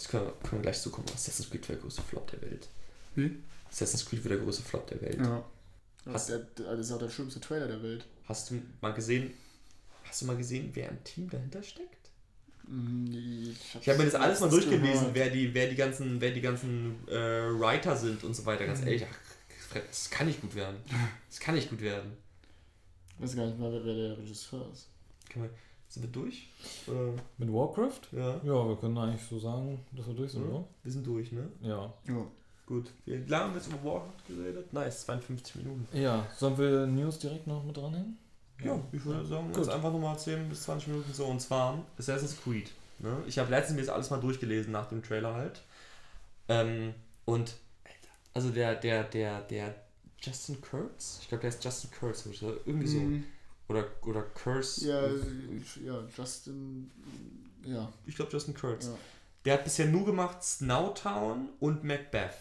Das können wir, können wir gleich zukommen. Assassin's Creed war der größte Flop der Welt. Wie? Assassin's Creed war der größte Flop der Welt. Ja. Hast- Das ist, der, das ist auch der schlimmste Trailer der Welt. Hast du mal gesehen, hast du mal gesehen, wer im Team dahinter steckt? Mhm, Ich habe mir das alles mal durchgelesen, gehört. wer die, wer die ganzen, wer die ganzen äh, Writer sind und so weiter. Mhm. Ganz ehrlich, ach, das kann nicht gut werden. Das kann nicht gut werden. Ich weiß gar nicht mal, wer der Regisseur ist. Sind wir durch? Oder? Mit Warcraft? Ja. Ja, wir können eigentlich so sagen, dass wir durch sind, Mhm. oder? Wir sind durch, ne? Ja. Ja. Gut. Wie lange haben wir jetzt über Warcraft geredet? Nice, 52 Minuten. Ja, sollen wir News direkt noch mit dranhängen? Ja, ich würde sagen, Gut. jetzt einfach nochmal 10 bis 20 Minuten so. Und zwar Assassin's Creed. Ne? Ich habe letztens mir das alles mal durchgelesen nach dem Trailer halt. Ähm, und also der, der, der, der Justin Kurtz, ich glaube der ist Justin Kurtz oder irgendwie so. Mhm. Oder, oder Curse. Ja, ja, Justin. Ja. Ich glaube Justin Kurtz. ja. Der hat bisher nur gemacht Snowtown und Macbeth.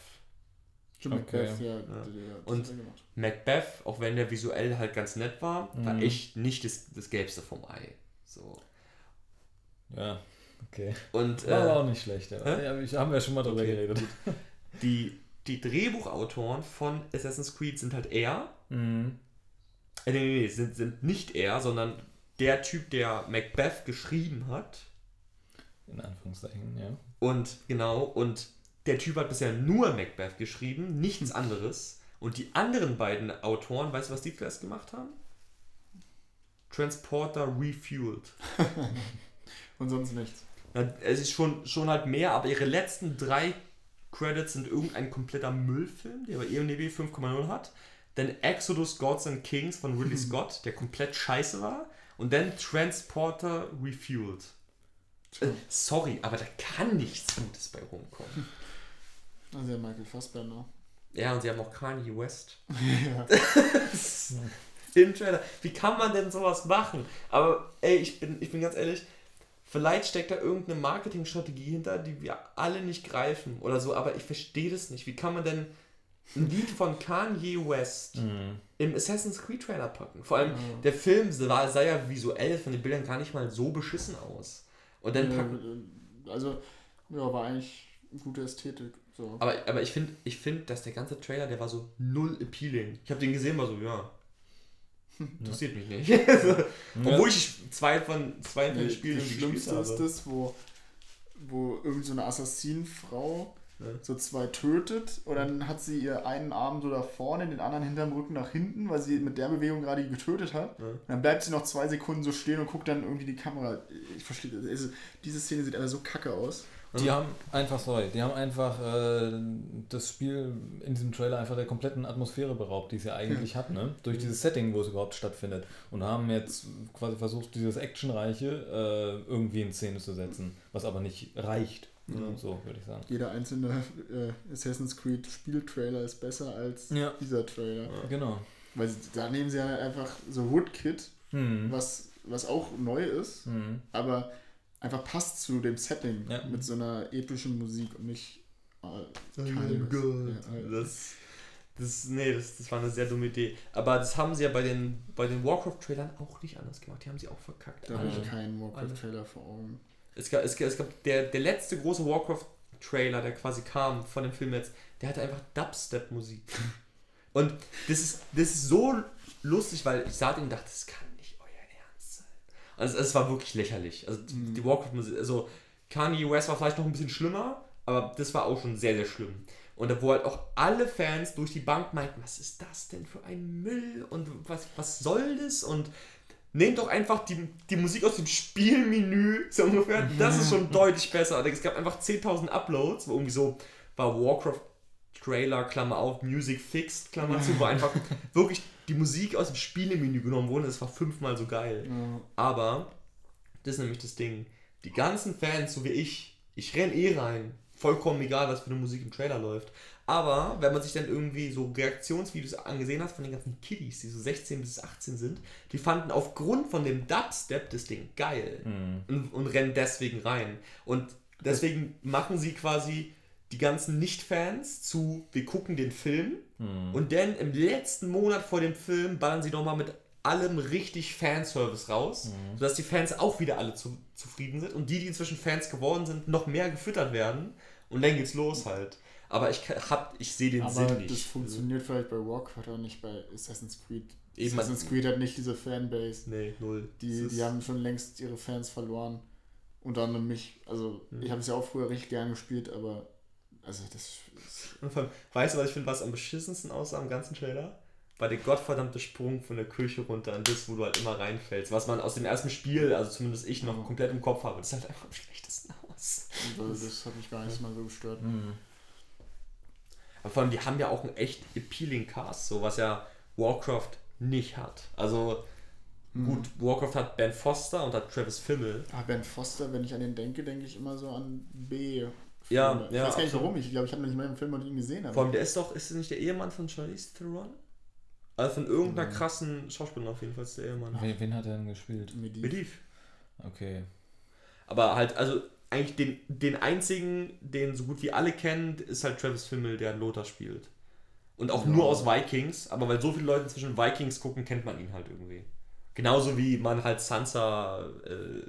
Jim Okay. Macbeth, ja. Ja. der- der hat Und-. Macbeth, auch wenn der visuell halt ganz nett war, war Mhm. echt nicht das, das Gelbste vom Ei. So. Ja, okay. Und War äh, auch nicht schlecht, ja. hä? ja ich, haben wir schon mal drüber Okay, geredet. die, die Drehbuchautoren von Assassin's Creed sind halt er. Mhm. Äh, nee, nee, nee, sind, sind nicht er, sondern der Typ, der Macbeth geschrieben hat. In Anführungszeichen, ja. Und genau, und der Typ hat bisher nur Macbeth geschrieben, nichts anderes. Und die anderen beiden Autoren, weißt du, was die zuerst gemacht haben? Transporter Refueled. Und sonst nichts. Na, Es ist schon, schon halt mehr, aber ihre letzten drei Credits sind irgendein kompletter Müllfilm, der bei E IMDb 5,0 hat. Dann Exodus Gods and Kings von Ridley Scott, der komplett scheiße war. Und dann Transporter Refueled. Äh, sorry, aber da kann nichts Gutes bei rumkommen. Also ja, Michael Fassbender. Ja, und sie haben auch Kanye West. ja. Im Trailer. Wie kann man denn sowas machen? Aber ey, ich bin, ich bin ganz ehrlich, vielleicht steckt da irgendeine Marketingstrategie hinter, die wir alle nicht greifen oder so, aber ich verstehe das nicht. Wie kann man denn ein Lied von Kanye West Mhm. im Assassin's Creed Trailer packen? Vor allem, Ja. der Film sah, sah ja visuell von den Bildern gar nicht mal so beschissen aus. Und dann packen. Also, ja, war eigentlich eine gute Ästhetik. So. Aber, aber ich finde, ich find, dass der ganze Trailer, der war so null appealing. Ich habe den gesehen, war so, ja. Interessiert mich nicht. so, obwohl ich zwei von zwei von Nee, den Spielen das Schlimmste habe. ist das, wo, wo irgend so eine Assassinenfrau. So zwei tötet und dann hat sie ihr einen Arm so da vorne, den anderen hinterm Rücken nach hinten, weil sie mit der Bewegung gerade getötet hat. Ja. Und dann bleibt sie noch zwei Sekunden so stehen und guckt dann irgendwie die Kamera. Ich verstehe. Also, diese Szene sieht einfach so kacke aus. Die haben einfach, sorry, die haben einfach äh, das Spiel in diesem Trailer einfach der kompletten Atmosphäre beraubt, die es ja eigentlich hat, ne? Durch dieses Setting, wo es überhaupt stattfindet. Und haben jetzt quasi versucht, dieses Actionreiche äh, irgendwie in Szene zu setzen, was aber nicht reicht. Ja. So würde ich sagen. Jeder einzelne äh, Assassin's Creed Spieltrailer ist besser als Ja. dieser Trailer. Genau. Weil da nehmen sie ja einfach so Woodkit, Hm. was, was auch neu ist, Hm. aber einfach passt zu dem Setting Ja. mit so einer epischen Musik und nicht äh, Oh. Gott. Ja, Das, das, nee, das, das war eine sehr dumme Idee. Aber das haben sie ja bei den, bei den Warcraft-Trailern auch nicht anders gemacht. Die haben sie auch verkackt. da habe ich keinen. Warcraft-Trailer vor Augen. Es gab, es gab, es gab der, der letzte große Warcraft-Trailer, der quasi kam von dem Film jetzt, der hatte einfach Dubstep-Musik. Und das ist, das ist so lustig, weil ich sah den und dachte, das kann nicht euer Ernst sein. Also es war wirklich lächerlich. Also die- Mhm. die Warcraft-Musik, also Kanye West war vielleicht noch ein bisschen schlimmer, aber das war auch schon sehr, sehr schlimm. Und da wo halt auch alle Fans durch die Bank meinten, was ist das denn für ein Müll und was, was soll das? Und nehmt doch einfach die, die Musik aus dem Spielmenü, so ungefähr. Das ist schon deutlich besser. Es gab einfach 10.000 Uploads, wo irgendwie so war Warcraft Trailer, Klammer auf, Music Fixed, Klammer zu, wo einfach wirklich die Musik aus dem Spielemenü genommen wurde. Das war fünfmal so geil. Ja. Aber, das ist nämlich das Ding. Die ganzen Fans, so wie ich, ich renn eh rein. Vollkommen egal, was für eine Musik im Trailer läuft. Aber wenn man sich dann irgendwie so Reaktionsvideos angesehen hat von den ganzen Kiddies, die so 16 bis 18 sind, die fanden aufgrund von dem Dubstep das Ding geil Hm. und, und rennen deswegen rein. Und deswegen machen sie quasi die ganzen Nicht-Fans zu, wir gucken den Film Hm. und dann im letzten Monat vor dem Film ballern sie nochmal mit allem richtig Fanservice raus, Mhm. sodass die Fans auch wieder alle zu, zufrieden sind und die, die inzwischen Fans geworden sind, noch mehr gefüttert werden und dann geht's los halt. Aber ich hab, ich sehe den Aber Sinn das nicht. funktioniert vielleicht bei Warcraft, aber nicht bei Assassin's Creed. Eben, Assassin's Creed hat nicht diese Fanbase. Nee, null. Die, Das die ist- haben schon längst ihre Fans verloren. Unter anderem mich. Also, Mhm. ich habe es ja auch früher richtig gern gespielt, aber. Also, das. ist- Und vor allem, weißt du, was ich finde, was am beschissensten aussah am ganzen Trailer? War der gottverdammte Sprung von der Kirche runter an das, wo du halt immer reinfällst. Was man aus dem ersten Spiel, also zumindest ich, noch komplett im Kopf habe. Das sah halt einfach am schlechtesten aus. Das, das hat mich gar nicht mal so gestört. Mhm. Aber vor allem, die haben ja auch einen echt appealing Cast, so was ja Warcraft nicht hat. Also, Mhm. gut, Warcraft hat Ben Foster und hat Travis Fimmel. Ah, Ben Foster, wenn ich an den denke, denke ich immer so an B. Ja, Filme. ich ja, weiß gar nicht absolut. warum. Ich glaube, ich habe noch nicht mal einen Film mit ihm gesehen. Aber Vor allem, der ist doch, ist das nicht der Ehemann von Charlize Theron? Also von irgendeiner krassen Schauspielerin auf jeden Fall ist der Ehemann. Wen, wen hat er denn gespielt? Medivh. Medivh. Okay. Aber halt, also eigentlich den, den einzigen, den so gut wie alle kennen, ist halt Travis Fimmel, der Lothar spielt. Und auch Ja. nur aus Vikings, aber weil so viele Leute zwischen Vikings gucken, kennt man ihn halt irgendwie. Genauso wie man halt Sansa. Äh,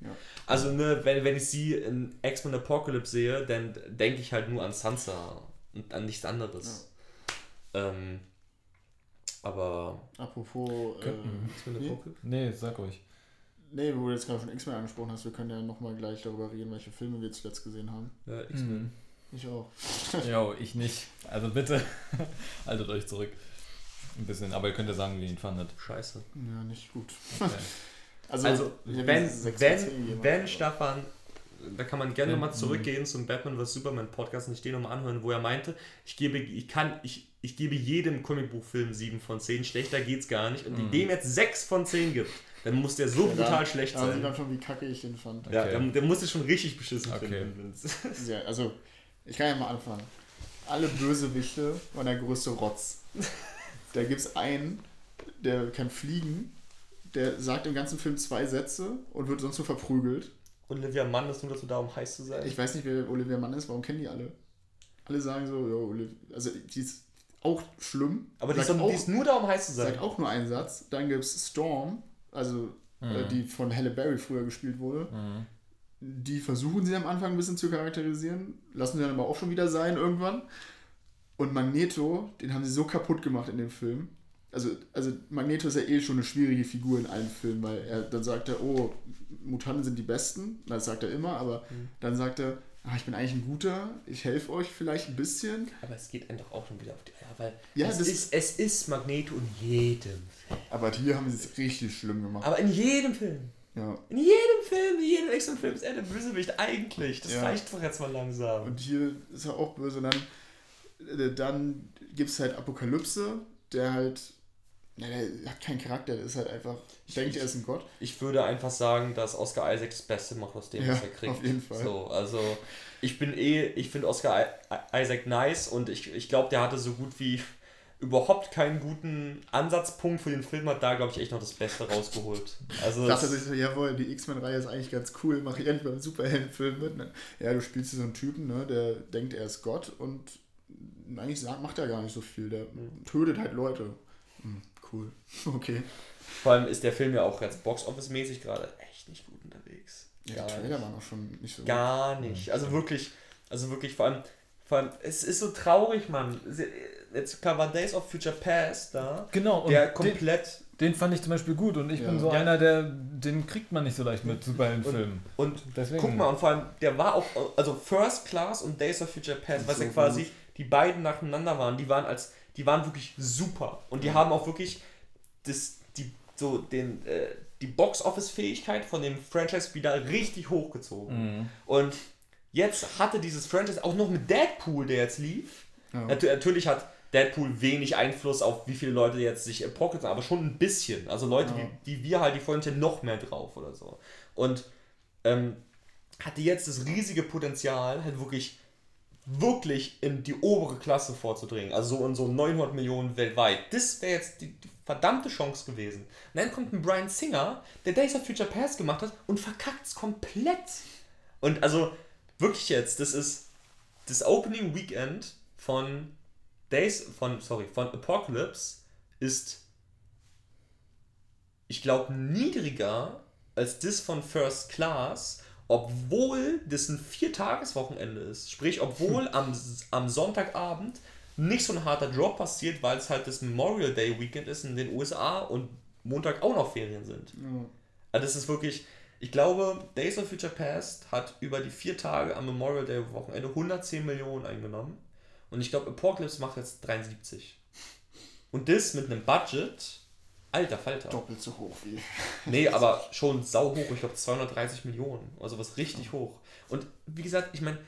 Ja. Also, ne, wenn, wenn ich sie in X-Men Apocalypse sehe, dann denke ich halt nur an Sansa und an nichts anderes. Ähm, aber. Apropos. Äh. X-Men. Apocalypse? Nee, sag ruhig. Nee, wo du jetzt gerade von X-Men angesprochen hast, wir können ja nochmal gleich darüber reden, welche Filme wir zuletzt gesehen haben. Ja, X-Men. Ich auch. Jo, ich nicht. Also bitte, haltet euch zurück. Ein bisschen, aber ihr könnt ja sagen, wie ihr ihn fandet. Scheiße. Ja, nicht gut. Okay. Also, Also, wenn, wenn, wenn Staffan, da kann man gerne Wenn- nochmal zurückgehen zum Batman vs. Superman Podcast und ich den nochmal anhören, wo er meinte, ich gebe, ich kann, ich, ich gebe jedem Comicbuchfilm 7 von 10, schlechter geht's gar nicht. Und Mhm. dem jetzt 6 von 10 gibt, dann muss der so Ja, brutal da- schlecht Da sieht sein. man schon, wie kacke ich den fand. Ja, Okay. der, der muss es schon richtig beschissen Okay. finden. wenn's- Ja, also, ich kann ja mal anfangen. Alle Bösewichte waren der größte Rotz. Da gibt es einen, der kann fliegen, der sagt im ganzen Film zwei Sätze und wird sonst nur verprügelt. Olivia Mann ist nur dazu da, um heiß zu sein. Ich weiß nicht, wer Olivia Mann ist, warum kennen die alle? Alle sagen so, ja, Olivia, also die ist auch schlimm. aber die ist, doch- die ist nur da, um heiß zu sein. sagt auch nur einen Satz. Dann gibt es Storm, also äh, die von Halle Berry früher gespielt wurde. Mhm. Die versuchen sie am Anfang ein bisschen zu charakterisieren, lassen sie dann aber auch schon wieder sein irgendwann. Und Magneto, den haben sie so kaputt gemacht in dem Film. Also, also Magneto ist ja eh schon eine schwierige Figur in allen Filmen, weil er dann sagt er, oh, Mutanten sind die Besten. Das sagt er immer, aber dann sagt er, ah, ich bin eigentlich ein guter, ich helfe euch vielleicht ein bisschen. Aber es geht einem doch auch schon wieder auf die Eier, weil Ja, es, ist, es ist Magneto in jedem Film. Aber hier haben sie es richtig schlimm gemacht. Aber in jedem Film. Ja. In jedem Film, in jedem X-Men-Film ist er der Bösewicht eigentlich. Das Ja. reicht doch jetzt mal langsam. Und hier ist er auch böse. Und dann, äh, dann gibt es halt Apokalypse, der halt, ja, der hat keinen Charakter, der ist halt einfach, denkt, er ist ein Gott. Ich würde einfach sagen, dass Oscar Isaac das Beste macht aus dem, Ja, was er kriegt. auf jeden Fall. So, also ich bin eh, ich finde Oscar Isaac nice und ich, ich glaube, der hatte so gut wie überhaupt keinen guten Ansatzpunkt für den Film, hat da, glaube ich, echt noch das Beste rausgeholt. Also dachte das, sich so, jawohl, die X-Men-Reihe ist eigentlich ganz cool, mache ich endlich beim Superheldenfilm mit. Ne? Ja, du spielst hier so einen Typen, ne, der denkt, er ist Gott und eigentlich macht er gar nicht so viel. Der tötet halt Leute. Hm, cool. Okay. vor allem ist der Film ja auch jetzt Box-Office-mäßig gerade echt nicht gut unterwegs. Ja, Gar die. Trailer waren auch schon nicht so Gar nicht. Also wirklich, also wirklich, vor allem, vor allem, es ist so traurig, Mann. Jetzt war Days of Future Past da, Genau, und der den, komplett den fand ich zum Beispiel gut und ich Ja. bin so Ja. einer, der den kriegt man nicht so leicht mit Superheldenfilmen. und Deswegen. guck mal, und vor allem, der war auch, also First Class und Days of Future Past, was So ja quasi gut. die beiden nacheinander waren, die waren als, die waren wirklich super. Und die haben auch wirklich das, die, so den, äh, die Box-Office-Fähigkeit von dem Franchise wieder richtig hochgezogen. Mhm. Und jetzt hatte dieses Franchise auch noch mit Deadpool, der jetzt lief. Ja. Natu natürlich hat Deadpool wenig Einfluss auf wie viele Leute jetzt sich Apocalypse, aber schon ein bisschen. Also Leute, Ja. die, die wir halt, die freuen noch mehr drauf oder so. Und ähm, hatte jetzt das riesige Potenzial, halt wirklich, wirklich in die obere Klasse vorzudringen. Also so in so 900 Millionen weltweit. Das wäre jetzt die, verdammte Chance gewesen. Und dann kommt ein Brian Singer, der Days of Future Past gemacht hat und verkackt es komplett. Und also wirklich jetzt, das ist das Opening Weekend von Days, von, sorry, von Apocalypse ist ich glaube, niedriger als das von First Class, obwohl das ein Viertageswochenende ist. Sprich, obwohl am, am Sonntagabend nicht so ein harter Drop passiert, weil es halt das Memorial Day Weekend ist in den USA und Montag auch noch Ferien sind. Ja. Also das ist wirklich, ich glaube, Days of Future Past hat über die vier Tage am Memorial Day Wochenende 110 Millionen eingenommen. Und ich glaube, Apocalypse macht jetzt 73. Und das mit einem Budget, alter Falter. Doppelt so hoch wie. Nee, aber schon sau hoch. Ich glaube 230 Millionen. Also was richtig hoch. Und wie gesagt, ich meine,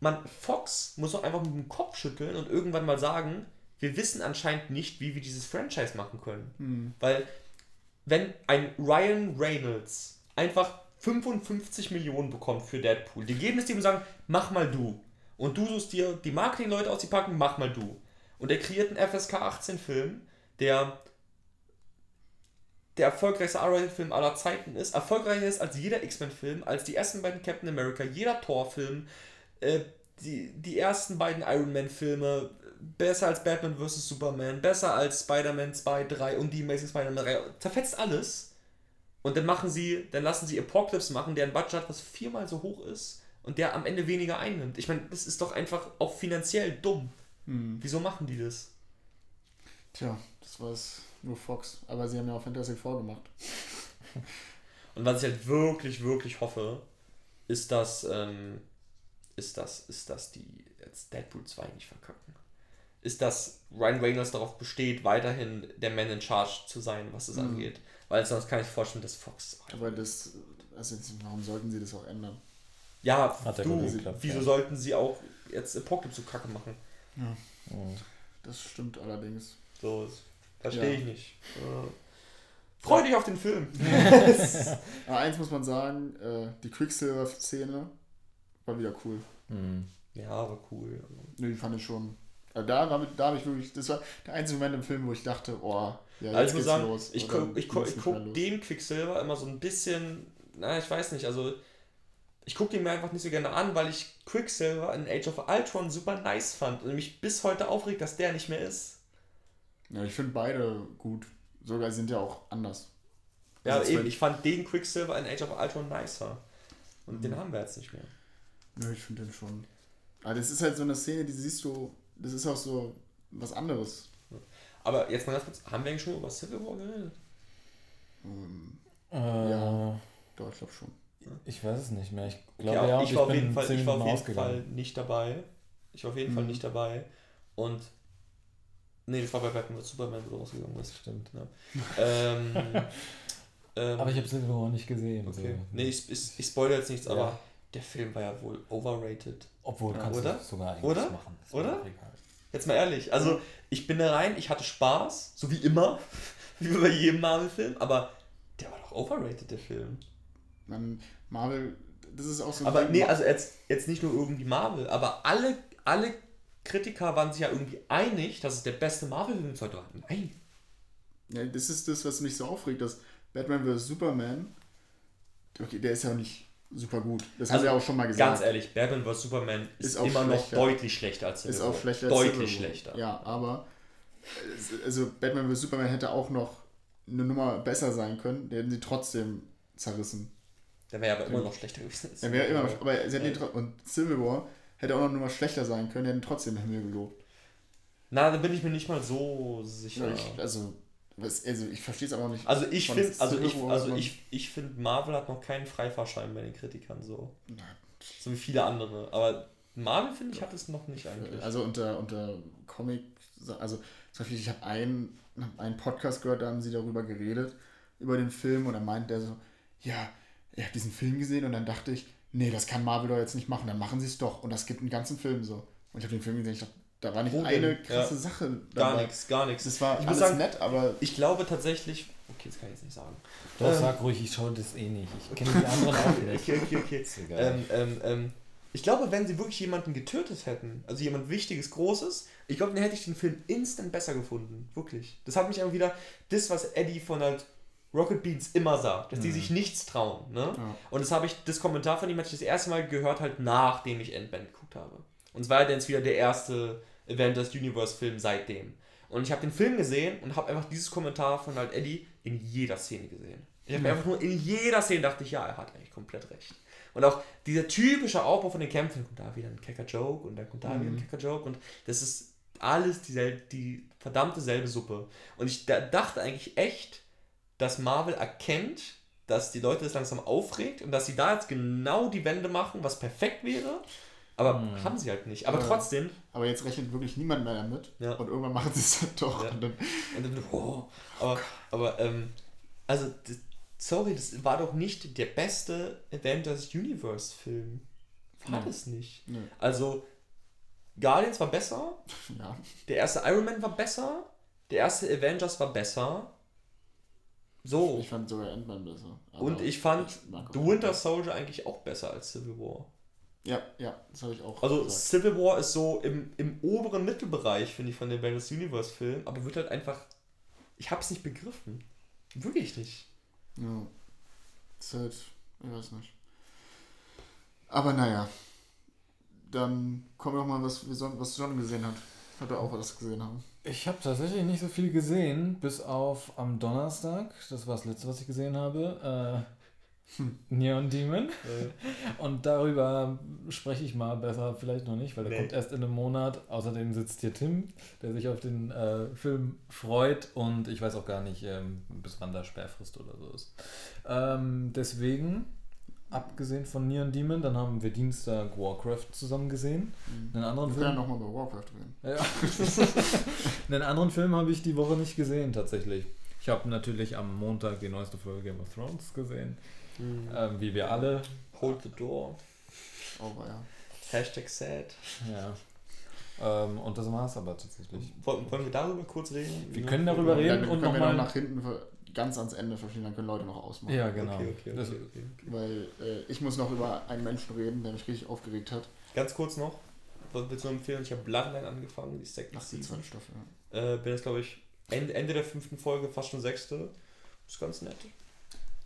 man, Fox muss doch einfach mit dem Kopf schütteln und irgendwann mal sagen, wir wissen anscheinend nicht, wie wir dieses Franchise machen können. Weil, wenn ein Ryan Reynolds einfach 55 Millionen bekommt für Deadpool, die geben es dem und sagen, mach mal du. Und du suchst dir die Marketingleute aus, die packen, mach mal du. Und er kreiert einen FSK 18 Film, der der erfolgreichste R-Rated-Film aller Zeiten ist, erfolgreicher ist als jeder X-Men-Film, als die ersten beiden Captain America, jeder Thor-Film, äh, die, die ersten beiden Iron Man-Filme, besser als Batman vs. Superman, besser als Spider-Man 2, 3 und die Amazing Spider-Man 3, zerfetzt alles. Und dann machen sie, dann lassen sie Apocalypse machen, der ein Budget hat, was viermal so hoch ist und der am Ende weniger einnimmt. Ich meine, das ist doch einfach auch finanziell dumm. Wieso machen die das? Tja, das es nur Fox. Aber sie haben ja auch Fantastic Four gemacht. Und was ich halt wirklich, wirklich hoffe, ist, dass, ähm, ist das, ist das die jetzt Deadpool 2 nicht verkacken. Ist, dass Ryan Reynolds darauf besteht, weiterhin der Man in Charge zu sein, was es angeht. Weil sonst kann ich vorstellen, dass Fox. Aber das, also warum sollten sie das auch ändern? Ja, Hat ja du, geklappt, wieso ja. sollten sie auch jetzt Apocalypse so kacke machen? Das stimmt allerdings. So, das verstehe Ja. ich nicht. Äh, freu dich auf den Film. Aber eins muss man sagen, äh, die Quicksilver-Szene war wieder cool. Mhm. Ja, aber cool. Nee, die fand ich schon. Also da, da, da habe ich wirklich, das war der einzige Moment im Film, wo ich dachte, oh, ja, jetzt Also geht's sagen, los. ich Oder guck, ich guck, ich guck den Quicksilver immer so ein bisschen, na, ich weiß nicht, also ich gucke den mir einfach nicht so gerne an, weil ich Quicksilver in Age of Ultron super nice fand und mich bis heute aufregt, dass der nicht mehr ist. Ja, ich finde beide gut. Sogar sind ja auch anders. Ja, Also eben, ich fand den Quicksilver in Age of Ultron nicer. Und Mhm. den haben wir jetzt nicht mehr. Nö, ich finde den schon. Aber das ist halt so eine Szene, die siehst du, das ist auch so was anderes. Aber jetzt mal ganz kurz, haben wir eigentlich schon über Civil War geredet? Ähm, Äh, Ja. doch, ich glaube schon. Ich weiß es nicht mehr. Ich Okay, glaube aber ja, ich war auf bin jeden Fall, ich war auf jeden Fall nicht dabei. Ich war auf jeden Fall Mhm. nicht dabei. Und nee, das war bei Batman vs Superman, wo du rausgegangen bist. Stimmt. Ja. ähm, ähm, Aber ich habe Civil War nicht gesehen. Okay. So. Nee, ich, ich, ich spoilere jetzt nichts, Ja. aber der Film war ja wohl overrated. Obwohl, Ja, kannst oder? du das sogar eigentlich Oder? machen. Mir Oder? auch. Jetzt mal ehrlich, also ich bin da rein, ich hatte Spaß, so wie immer, wie bei jedem Marvel-Film, aber der war doch overrated, der Film. Man, Marvel, das ist auch so ein Aber Ding, nee, also jetzt, jetzt nicht nur irgendwie Marvel, aber alle, alle Kritiker waren sich ja irgendwie einig, dass es der beste Marvel-Film ist heute. Nein. Ja, das ist das, was mich so aufregt, dass Batman vs. Superman, okay, der ist ja nicht super gut. Das haben wir auch schon mal gesagt. Also Ganz ehrlich, Batman vs. Superman ist, Ist auch immer noch schlechter. deutlich schlechter als ist Civil auch War. schlechter als Deutlich Civil War. schlechter. Ja, aber also Batman vs. Superman hätte auch noch eine Nummer besser sein können. Der hätten sie trotzdem zerrissen. Der wäre aber immer noch schlechter gewesen. als Er wäre Civil immer, War. aber sie hätten tro- und Civil War hätte auch noch eine Nummer schlechter sein können. Hätten trotzdem Himmel gelobt. Na, da bin ich mir nicht mal so sicher. Ja, ich, also, was, also ich verstehe es aber auch nicht. Also ich finde, also ich, also ich, ich finde, Marvel hat noch keinen Freifahrschein bei den Kritikern so. Na, So wie viele andere. Aber Marvel, finde ich, hat es noch nicht eigentlich. Also unter, unter Comic, also zum Beispiel, ich habe einen, einen Podcast gehört, da haben sie darüber geredet, über den Film und dann meint der so, ja, ich habe diesen Film gesehen und dann dachte ich, nee, das kann Marvel doch jetzt nicht machen, dann machen sie es doch und das gibt einen ganzen Film so. Und ich habe den Film gesehen, ich dachte, da war nicht Wo eine krasse Ja. Sache gar dabei. nichts, gar nichts. Das war Ich muss alles sagen- nett, aber Ich glaube tatsächlich. Okay, das kann ich jetzt nicht sagen. Doch, Ähm. sag ruhig, ich schaue das eh nicht. Ich kenne die anderen auch nicht. Okay, okay, okay. Ist egal. Ähm, ähm, ähm, ich glaube, wenn sie wirklich jemanden getötet hätten, also jemand Wichtiges, Großes, ich glaube, dann hätte ich den Film instant besser gefunden. Wirklich. Das hat mich einfach wieder, das, was Eddie von halt Rocket Beans immer sagt, dass die sich nichts trauen. Ne? Ja. Und das habe ich, das Kommentar von ihm hatte ich das erste Mal gehört, halt nachdem ich Endband geguckt habe. Und es war ja dann jetzt wieder der erste Avengers Universe Film seitdem. Und ich habe den Film gesehen und habe einfach dieses Kommentar von halt Eddie in jeder Szene gesehen. Ich habe Ja. einfach nur in jeder Szene dachte ich, ja, er hat eigentlich komplett recht. Und auch dieser typische Aufbau von den Kämpfen, kommt da wieder ein kecker Joke und dann kommt da wieder ein Mhm. kecker Joke und das ist alles diesel die verdammte selbe Suppe. Und ich da dachte eigentlich echt, dass Marvel erkennt, dass die Leute das langsam aufregt und dass sie da jetzt genau die Wende machen, was perfekt wäre. Aber Mhm. haben sie halt nicht. Aber Ja. trotzdem, Aber jetzt rechnet wirklich niemand mehr damit. Ja. Und irgendwann machen sie es dann doch. Ja. Und dann, Und dann, oh, aber, aber ähm, also, das, sorry, das war doch nicht der beste Avengers Universe Film. War Nee. es nicht. nö. Also, Guardians war besser, Ja. der erste Iron Man war besser, der erste Avengers war besser. So. Ich fand sogar Ant-Man besser. Und ich fand The Winter Soldier eigentlich auch besser als Civil War. Ja, ja, das habe ich auch Also gesagt. Civil War ist so im, im oberen Mittelbereich, finde ich, von den Avengers Universe Filmen, aber wird halt einfach. Ich hab's nicht begriffen. Wirklich nicht. Ja. Ist halt, ich weiß nicht. Aber naja. Dann kommen wir doch mal, was, was John gesehen hat. Hat er auch was gesehen haben. Ich habe tatsächlich nicht so viel gesehen, bis auf am Donnerstag. Das war das letzte, was ich gesehen habe. Äh, Neon Demon. Und darüber spreche ich mal besser vielleicht noch nicht, weil der Nee. kommt erst in einem Monat. Außerdem sitzt hier Tim, der sich auf den äh, Film freut und ich weiß auch gar nicht, ähm, bis wann da Sperrfrist oder so ist. Ähm, deswegen, abgesehen von Neon Demon, dann haben wir Dienstag Warcraft zusammen gesehen. Einen anderen Wir Film. können ja nochmal über Warcraft reden. Ja. Einen anderen Film habe ich die Woche nicht gesehen, tatsächlich. Ich habe natürlich am Montag die neueste Folge Game of Thrones gesehen, ähm, wie wir alle. Hold the door. Oh, ja. Hashtag sad. Ja. Ähm, und das war es aber tatsächlich. Wollen, wollen wir darüber kurz reden? Wir können darüber reden können und wir nochmal. nach hinten ganz ans Ende verschieben, dann können Leute noch ausmachen. Ja, genau. Okay, okay, okay, Das- okay. Weil äh, ich muss noch über einen Menschen reden, der mich richtig aufgeregt hat. Ganz kurz noch. Was willst du empfehlen? Ich habe Bloodline angefangen, die Second Nach die Season. zweite Staffel. Äh, bin jetzt, glaube ich, Ende, Ende der fünften Folge, fast schon sechste. Ist ganz nett.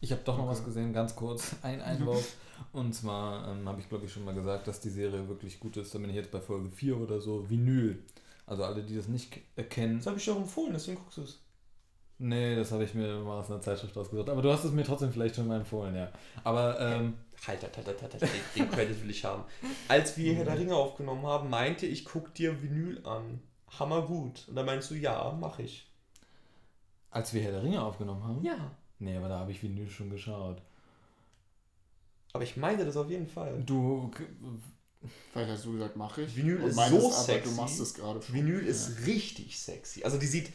Ich habe doch noch Okay. was gesehen, ganz kurz. Ein Einwurf. Und zwar ähm, habe ich, glaube ich, schon mal gesagt, dass die Serie wirklich gut ist. Da bin ich jetzt bei Folge 4 oder so. Vinyl. Also alle, die das nicht k- äh, kennen. Das habe ich dir auch empfohlen, deswegen guckst du es. Nee, das habe ich mir mal aus einer Zeitschrift ausgesucht. Aber du hast es mir trotzdem vielleicht schon mal empfohlen, ja. Aber ähm, Halt, halt, halt, halt, halt, halt, den, den Credit will ich haben. Als wir Herr der Ringe aufgenommen haben, meinte ich, guck dir Vinyl an. Hammer gut. Und da meinst du, ja, mach ich. als wir Herr der Ringe aufgenommen haben. Ja. Nee, aber da habe ich Vinyl schon geschaut. Aber ich meinte das auf jeden Fall. Du. Vielleicht hast du gesagt, mach ich. Vinyl Und ist so aber, sexy. Du machst es gerade schon. Vinyl ist richtig sexy. Also die sieht,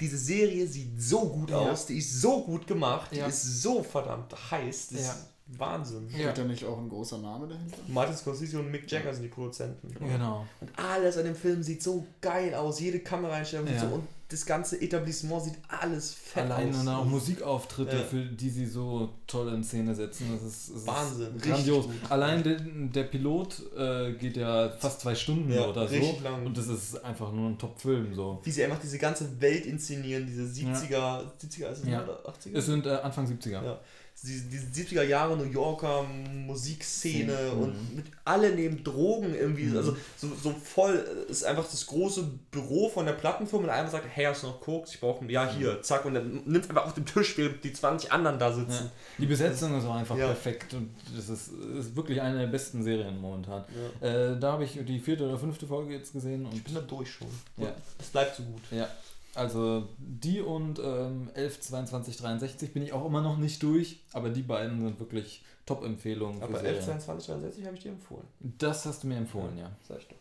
diese Serie sieht so gut Ja. aus, die ist so gut gemacht, die Ja. ist so verdammt heiß, das Ja. ist Wahnsinn. Ja. Steht da nicht auch ein großer Name dahinter? Martin Scorsese und Mick Jagger sind die Produzenten. Genau. Und alles an dem Film sieht so geil aus, jede Kameraeinstellung Ja. so, und das ganze Etablissement sieht alles fett Alleine aus. dann auch Musikauftritte, Ja. für die sie so toll in Szene setzen. Das ist, das Wahnsinn, Ist grandios. Allein der, der Pilot äh, geht ja fast zwei Stunden Ja, oder so. lang. Und das ist einfach nur ein Top-Film. So. Wie sie einfach diese ganze Welt inszenieren, diese 70er, 70er ist es Ja. oder 80er? Es sind äh, Anfang 70er. Ja. Diese, diese 70er Jahre New Yorker Musikszene Mhm. und mit alle nehmen Drogen irgendwie, Mhm. also so, so voll ist einfach das große Büro von der Plattenfirma und einer sagt, hey, hast du noch Koks? Ich brauche ja hier, zack, und dann nimmt einfach auf dem Tisch, während die 20 anderen da sitzen. Ja. Die Besetzung ist auch einfach Ja. perfekt und das ist, ist wirklich eine der besten Serien momentan. Ja. Äh, da habe ich die vierte oder fünfte Folge jetzt gesehen und Ich bin da durch schon. Ja. Das bleibt so gut. ja, also die und ähm, 11, 22, 63 bin ich auch immer noch nicht durch, aber die beiden sind wirklich Top-Empfehlungen Aber Serien. 11, 22, 63 habe ich dir empfohlen. Das hast du mir empfohlen, ja. Sag ich doch.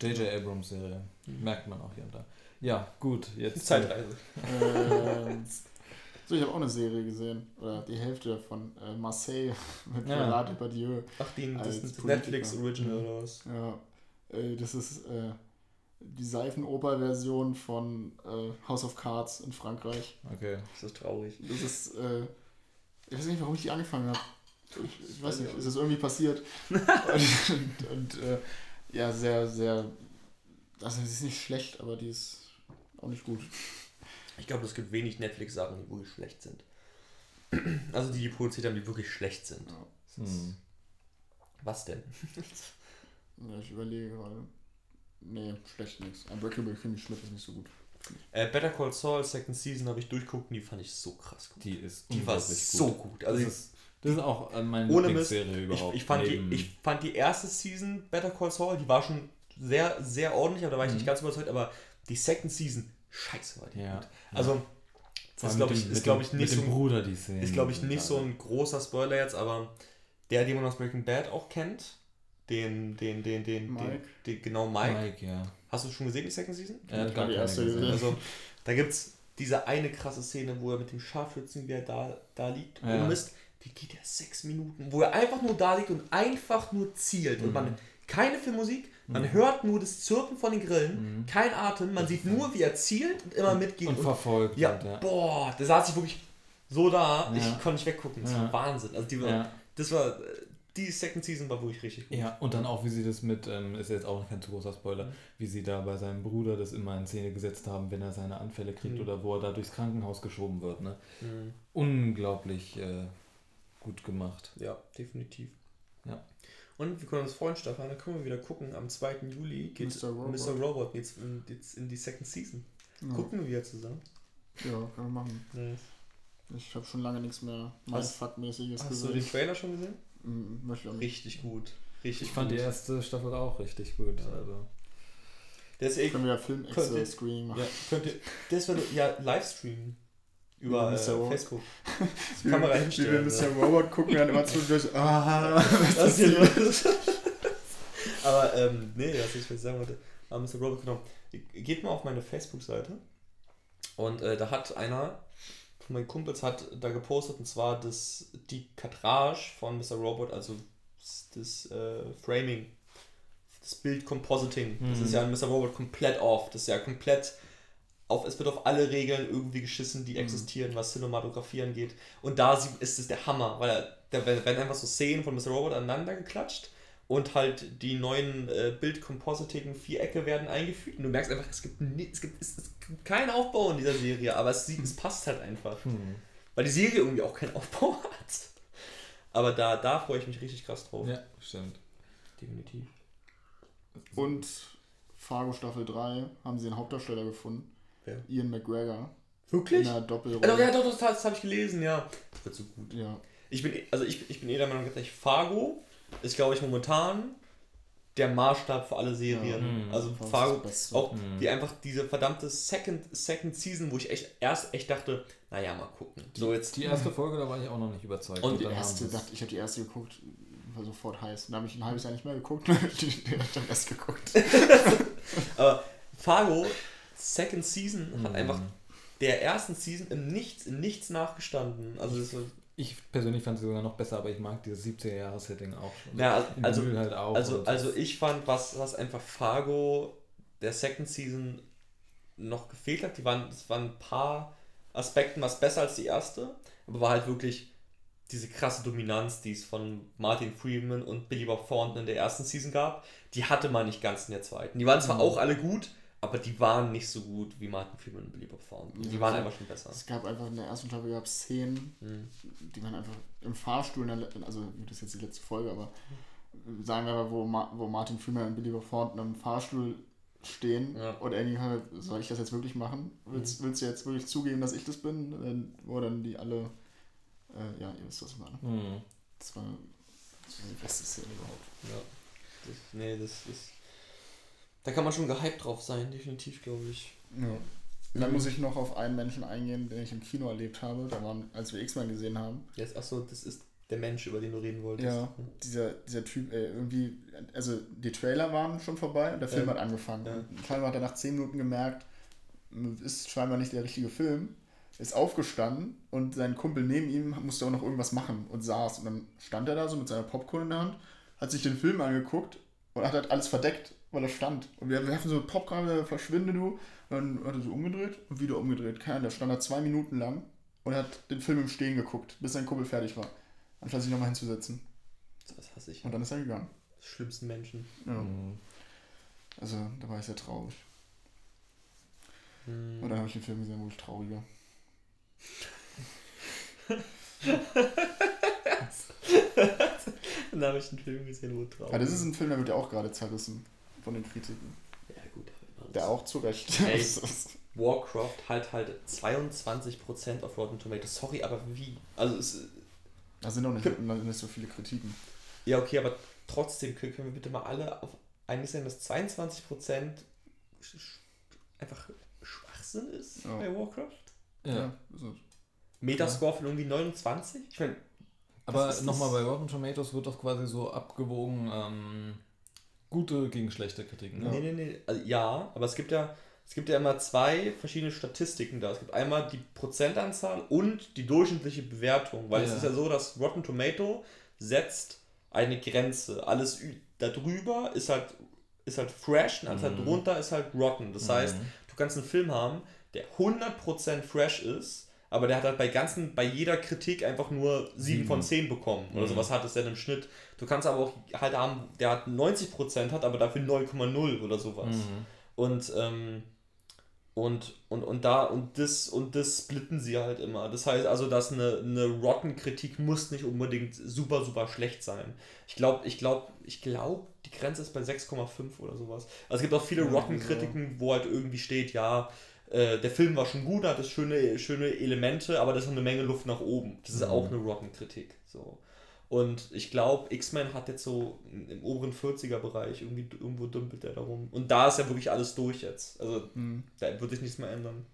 J.J. Abrams Serie. Merkt man auch hier und da. Ja, gut, jetzt. Zeitreise. ähm, so, ich habe auch eine Serie gesehen. Oder die Hälfte davon. Äh, Marseille mit Ja. Gerard Depardieu. Ach, den, das ist. Netflix Original oder was? Ja, äh, das ist äh, die Seifenoper-Version von äh, House of Cards in Frankreich. Okay. Das ist traurig. Das ist, äh, ich weiß nicht, warum ich die angefangen habe. Ich, ich weiß nicht, ist es irgendwie passiert. und und, und äh, ja, sehr, sehr, also sie ist nicht schlecht, aber die ist auch nicht gut. Ich glaube, es gibt wenig Netflix-Sachen, die wirklich schlecht sind. Also die, die produziert haben, die wirklich schlecht sind. Ja. Das Hm. Was denn? Ja, ich überlege gerade. Nee, schlecht nichts. Unbreakable Kimmy Schmidt ist nicht so gut. Äh, Better Call Saul, Second Season, habe ich durchguckt und die fand ich so krass gut. Die ist Die war so gut. Also das, ist, das ist auch äh, meine Ohne Mist, ich, überhaupt. ich, fand die, ich fand die erste Season Better Call Saul, die war schon sehr, sehr ordentlich, aber da war ich Mhm. nicht ganz überzeugt, aber die Second Season, scheiße war die Ja. gut. Also, Vor das allem glaube mit ich, ist, dem- ich, nicht mit so Bruder die Szene. Ist, glaube ich, nicht so ein großer Spoiler jetzt, aber der, den man aus Breaking Bad auch kennt, den, den, den, den, Mike. den, den genau Mike. Mike, ja. Hast du schon gesehen, die Second Season? Er hat Ich gar die erste gesehen. gesehen. Also, da gibt es diese eine krasse Szene, wo er mit dem Scharfschützengewehr da, da liegt. Ja. Und Mist, die geht ja sechs Minuten, wo er einfach nur da liegt und einfach nur zielt. Und Mhm. man keine Filmmusik, man hört nur das Zirpen von den Grillen, Mhm. kein Atem, man sieht nur, wie er zielt und immer mitgeht. Und verfolgt. ja, halt, ja. boah, da saß ich wirklich so da, Ja. ich konnte nicht weggucken. Das Ja. war Wahnsinn. Also die war, Ja. das war, die Second Season war wirklich richtig gut. Ja, und dann auch, wie sie das mit, ähm, ist jetzt auch kein zu großer Spoiler, Mhm. wie sie da bei seinem Bruder das immer in Szene gesetzt haben, wenn er seine Anfälle kriegt Mhm. oder wo er da durchs Krankenhaus geschoben wird. Ne? Mhm. Unglaublich äh, gut gemacht. Ja, definitiv. Ja. Und wir können uns freuen, Stefan, dann können wir wieder gucken. Am 2. Juli geht Mr. Robot. Mr. Robot jetzt in, jetzt in die Second Season. Ja, Gucken wir zusammen. ja können wir machen. Nice. Ich habe schon lange nichts mehr Hast- Mindfuck-mäßiges Hast du gesehen. den Trailer schon gesehen? Richtig gut. Richtig Ich fand gut. die erste Staffel auch richtig gut. Ja. Also. Deswegen Können wir ja film Könnt screening machen. ja, könnt ihr, das würde ja Livestreamen über äh. Facebook. Kamera hinstellen, Wie wir Mr. Robot gucken, dann immer zwischendurch ah, Was ist hier los? Aber, ähm, nee, was ich sagen wollte, ah, Mr. Robot, genau. Geht mal auf meine Facebook-Seite und äh, da hat einer meinen Kumpels hat da gepostet und zwar das, die Kadrage von Mr. Robot, also das, das äh, Framing, das Bild Compositing. Das Mhm. ist ja in Mr. Robot komplett off. Das ist ja komplett auf, es wird auf alle Regeln irgendwie geschissen, die Mhm. existieren, was Cinematografie angeht. Und da ist es der Hammer, weil da werden einfach so Szenen von Mr. Robot aneinander geklatscht und halt die neuen äh, Bild-Compositing Vierecke werden eingefügt und du merkst einfach, es gibt, es gibt, es, es gibt keinen Aufbau in dieser Serie, aber es, es passt halt einfach. Hm. Weil die Serie irgendwie auch keinen Aufbau hat. Aber da, da freue ich mich richtig krass drauf. Ja, stimmt. Definitiv. Und Fargo Staffel 3 haben sie einen Hauptdarsteller gefunden. Wer? Ian McGregor. Wirklich? In einer Doppelrolle. doch, ja, doch, das, das habe ich gelesen, ja. Das wird so gut. Ja. Ich bin, also ich, ich bin eh der Meinung, dass Fargo ist, glaube ich, momentan der Maßstab für alle Serien. Ja. Mhm. Also Fargo auch Mhm. die einfach diese verdammte Second, Second Season, wo ich echt erst echt dachte, naja, mal gucken. So jetzt. Die erste Folge, da war ich auch noch nicht überzeugt. Und Die dann erste, dachte, ich habe die erste geguckt, war sofort heiß. Dann habe ich ein halbes Jahr nicht mehr geguckt, dann habe ich die am Rest geguckt. Aber Fargo, Second Season, hat Mhm. einfach der ersten Season im Nichts, in nichts nachgestanden. Also das war, Ich persönlich fand sie sogar noch besser, aber ich mag dieses 70er-Jahres-Setting auch schon. Ja, also- Vinyl halt auch. Also, also ich fand, was, was einfach Fargo der Second Season noch gefehlt hat, die waren, es waren ein paar Aspekten was besser als die erste, aber war halt wirklich diese krasse Dominanz, die es von Martin Freeman und Billy Bob Thornton in der ersten Season gab, die hatte man nicht ganz in der zweiten. Die waren zwar Mhm. auch alle gut, aber die waren nicht so gut wie Martin Freeman und Billy Bob Thornton. Die Ja, waren so- einfach schon besser. Es gab einfach in der ersten Staffel gab es Szenen, Mhm. die waren einfach im Fahrstuhl, in der, also das ist jetzt die letzte Folge, aber sagen wir mal, wo, Ma, wo Martin Freeman und Billy Bob Thornton im Fahrstuhl stehen Ja. und Annie hört, soll ich das jetzt wirklich machen? Willst, willst du jetzt wirklich zugeben, dass ich das bin? Dann, wo dann die alle, äh, ja, ihr wisst, was ich meine. Mhm. Das war, das war die beste Szene überhaupt. Ja. Das, nee, das ist. Da kann man schon gehypt drauf sein, definitiv, glaube ich. Ja. Dann muss ich noch auf einen Menschen eingehen, den ich im Kino erlebt habe. Da waren, als wir X-Men gesehen haben, Jetzt, achso, das ist der Mensch, über den du reden wolltest. Ja. dieser, dieser Typ, ey, irgendwie, also die Trailer waren schon vorbei und der Film Ja. hat angefangen. Ja. Und scheinbar hat er nach 10 Minuten gemerkt, ist scheinbar nicht der richtige Film, ist aufgestanden und sein Kumpel neben ihm musste auch noch irgendwas machen und saß. Und dann stand er da so mit seiner Popcorn in der Hand, hat sich den Film angeguckt und hat halt alles verdeckt, weil er stand. Und wir werfen so Popcorn, verschwinde du. Und dann hat er so umgedreht und wieder umgedreht. Keiner, der stand da zwei Minuten lang und hat den Film im Stehen geguckt, bis sein Kumpel fertig war. Anstatt sich nochmal hinzusetzen. Das hasse ich. Und dann ist er gegangen. Die schlimmsten Menschen. Ja. Mhm. Also da war ich sehr traurig. Hm. Und dann habe ich den Film gesehen, wo ich trauriger. Dann habe ich einen Film gesehen, wo traurig. Aber das ist ein Film, der wird ja auch gerade zerrissen von den Kritiken. Ja, Der auch zu Recht. Ey. Warcraft halt halt 22% auf Rotten Tomatoes. Sorry, aber wie? Also es Da sind auch nicht, nicht so viele Kritiken. Ja, okay, aber trotzdem können wir bitte mal alle auf eigentlich sagen, dass 22% sch- sch- einfach Schwachsinn ist Ja. bei Warcraft. Ja. ist es. Metascore von irgendwie 29? Ich meine, Aber nochmal bei Rotten Tomatoes wird doch quasi so abgewogen, ähm, gute gegen schlechte Kritiken. Ne? nee, nee, nee. Also, ja, aber es gibt ja, es gibt ja immer zwei verschiedene Statistiken da. Es gibt einmal die Prozentanzahl und die durchschnittliche Bewertung. Weil es Ja. ist ja so, dass Rotten Tomato setzt eine Grenze. Alles darüber ist halt, ist halt fresh und alles Mhm. drunter ist halt rotten. Das heißt, Mhm. du kannst einen Film haben, der 100% fresh ist, aber der hat halt bei ganzen, bei jeder Kritik einfach nur 7 Sieben. von 10 bekommen. Oder Mhm. sowas hat es denn im Schnitt. Du kannst aber auch halt haben, der hat 90% hat, aber dafür 9,0 oder sowas. Mhm. Und, ähm, und, und, und da, und das, und das splitten sie halt immer. Das heißt also, dass eine, eine Rotten-Kritik muss nicht unbedingt super, super schlecht sein. Ich glaube, ich glaube, ich glaube, die Grenze ist bei 6,5 oder sowas. Also es gibt auch viele Ja, Rotten-Kritiken, wo halt irgendwie steht, ja, äh, der Film war schon gut, hat es schöne, schöne Elemente, aber da ist noch eine Menge Luft nach oben. Das ist Mhm. auch eine Rotten-Kritik. So. Und ich glaube, X-Men hat jetzt so im oberen 40er-Bereich, irgendwie irgendwo dümpelt der da rum. Und da ist ja wirklich alles durch jetzt. Also Hm. da wird sich nichts mehr ändern.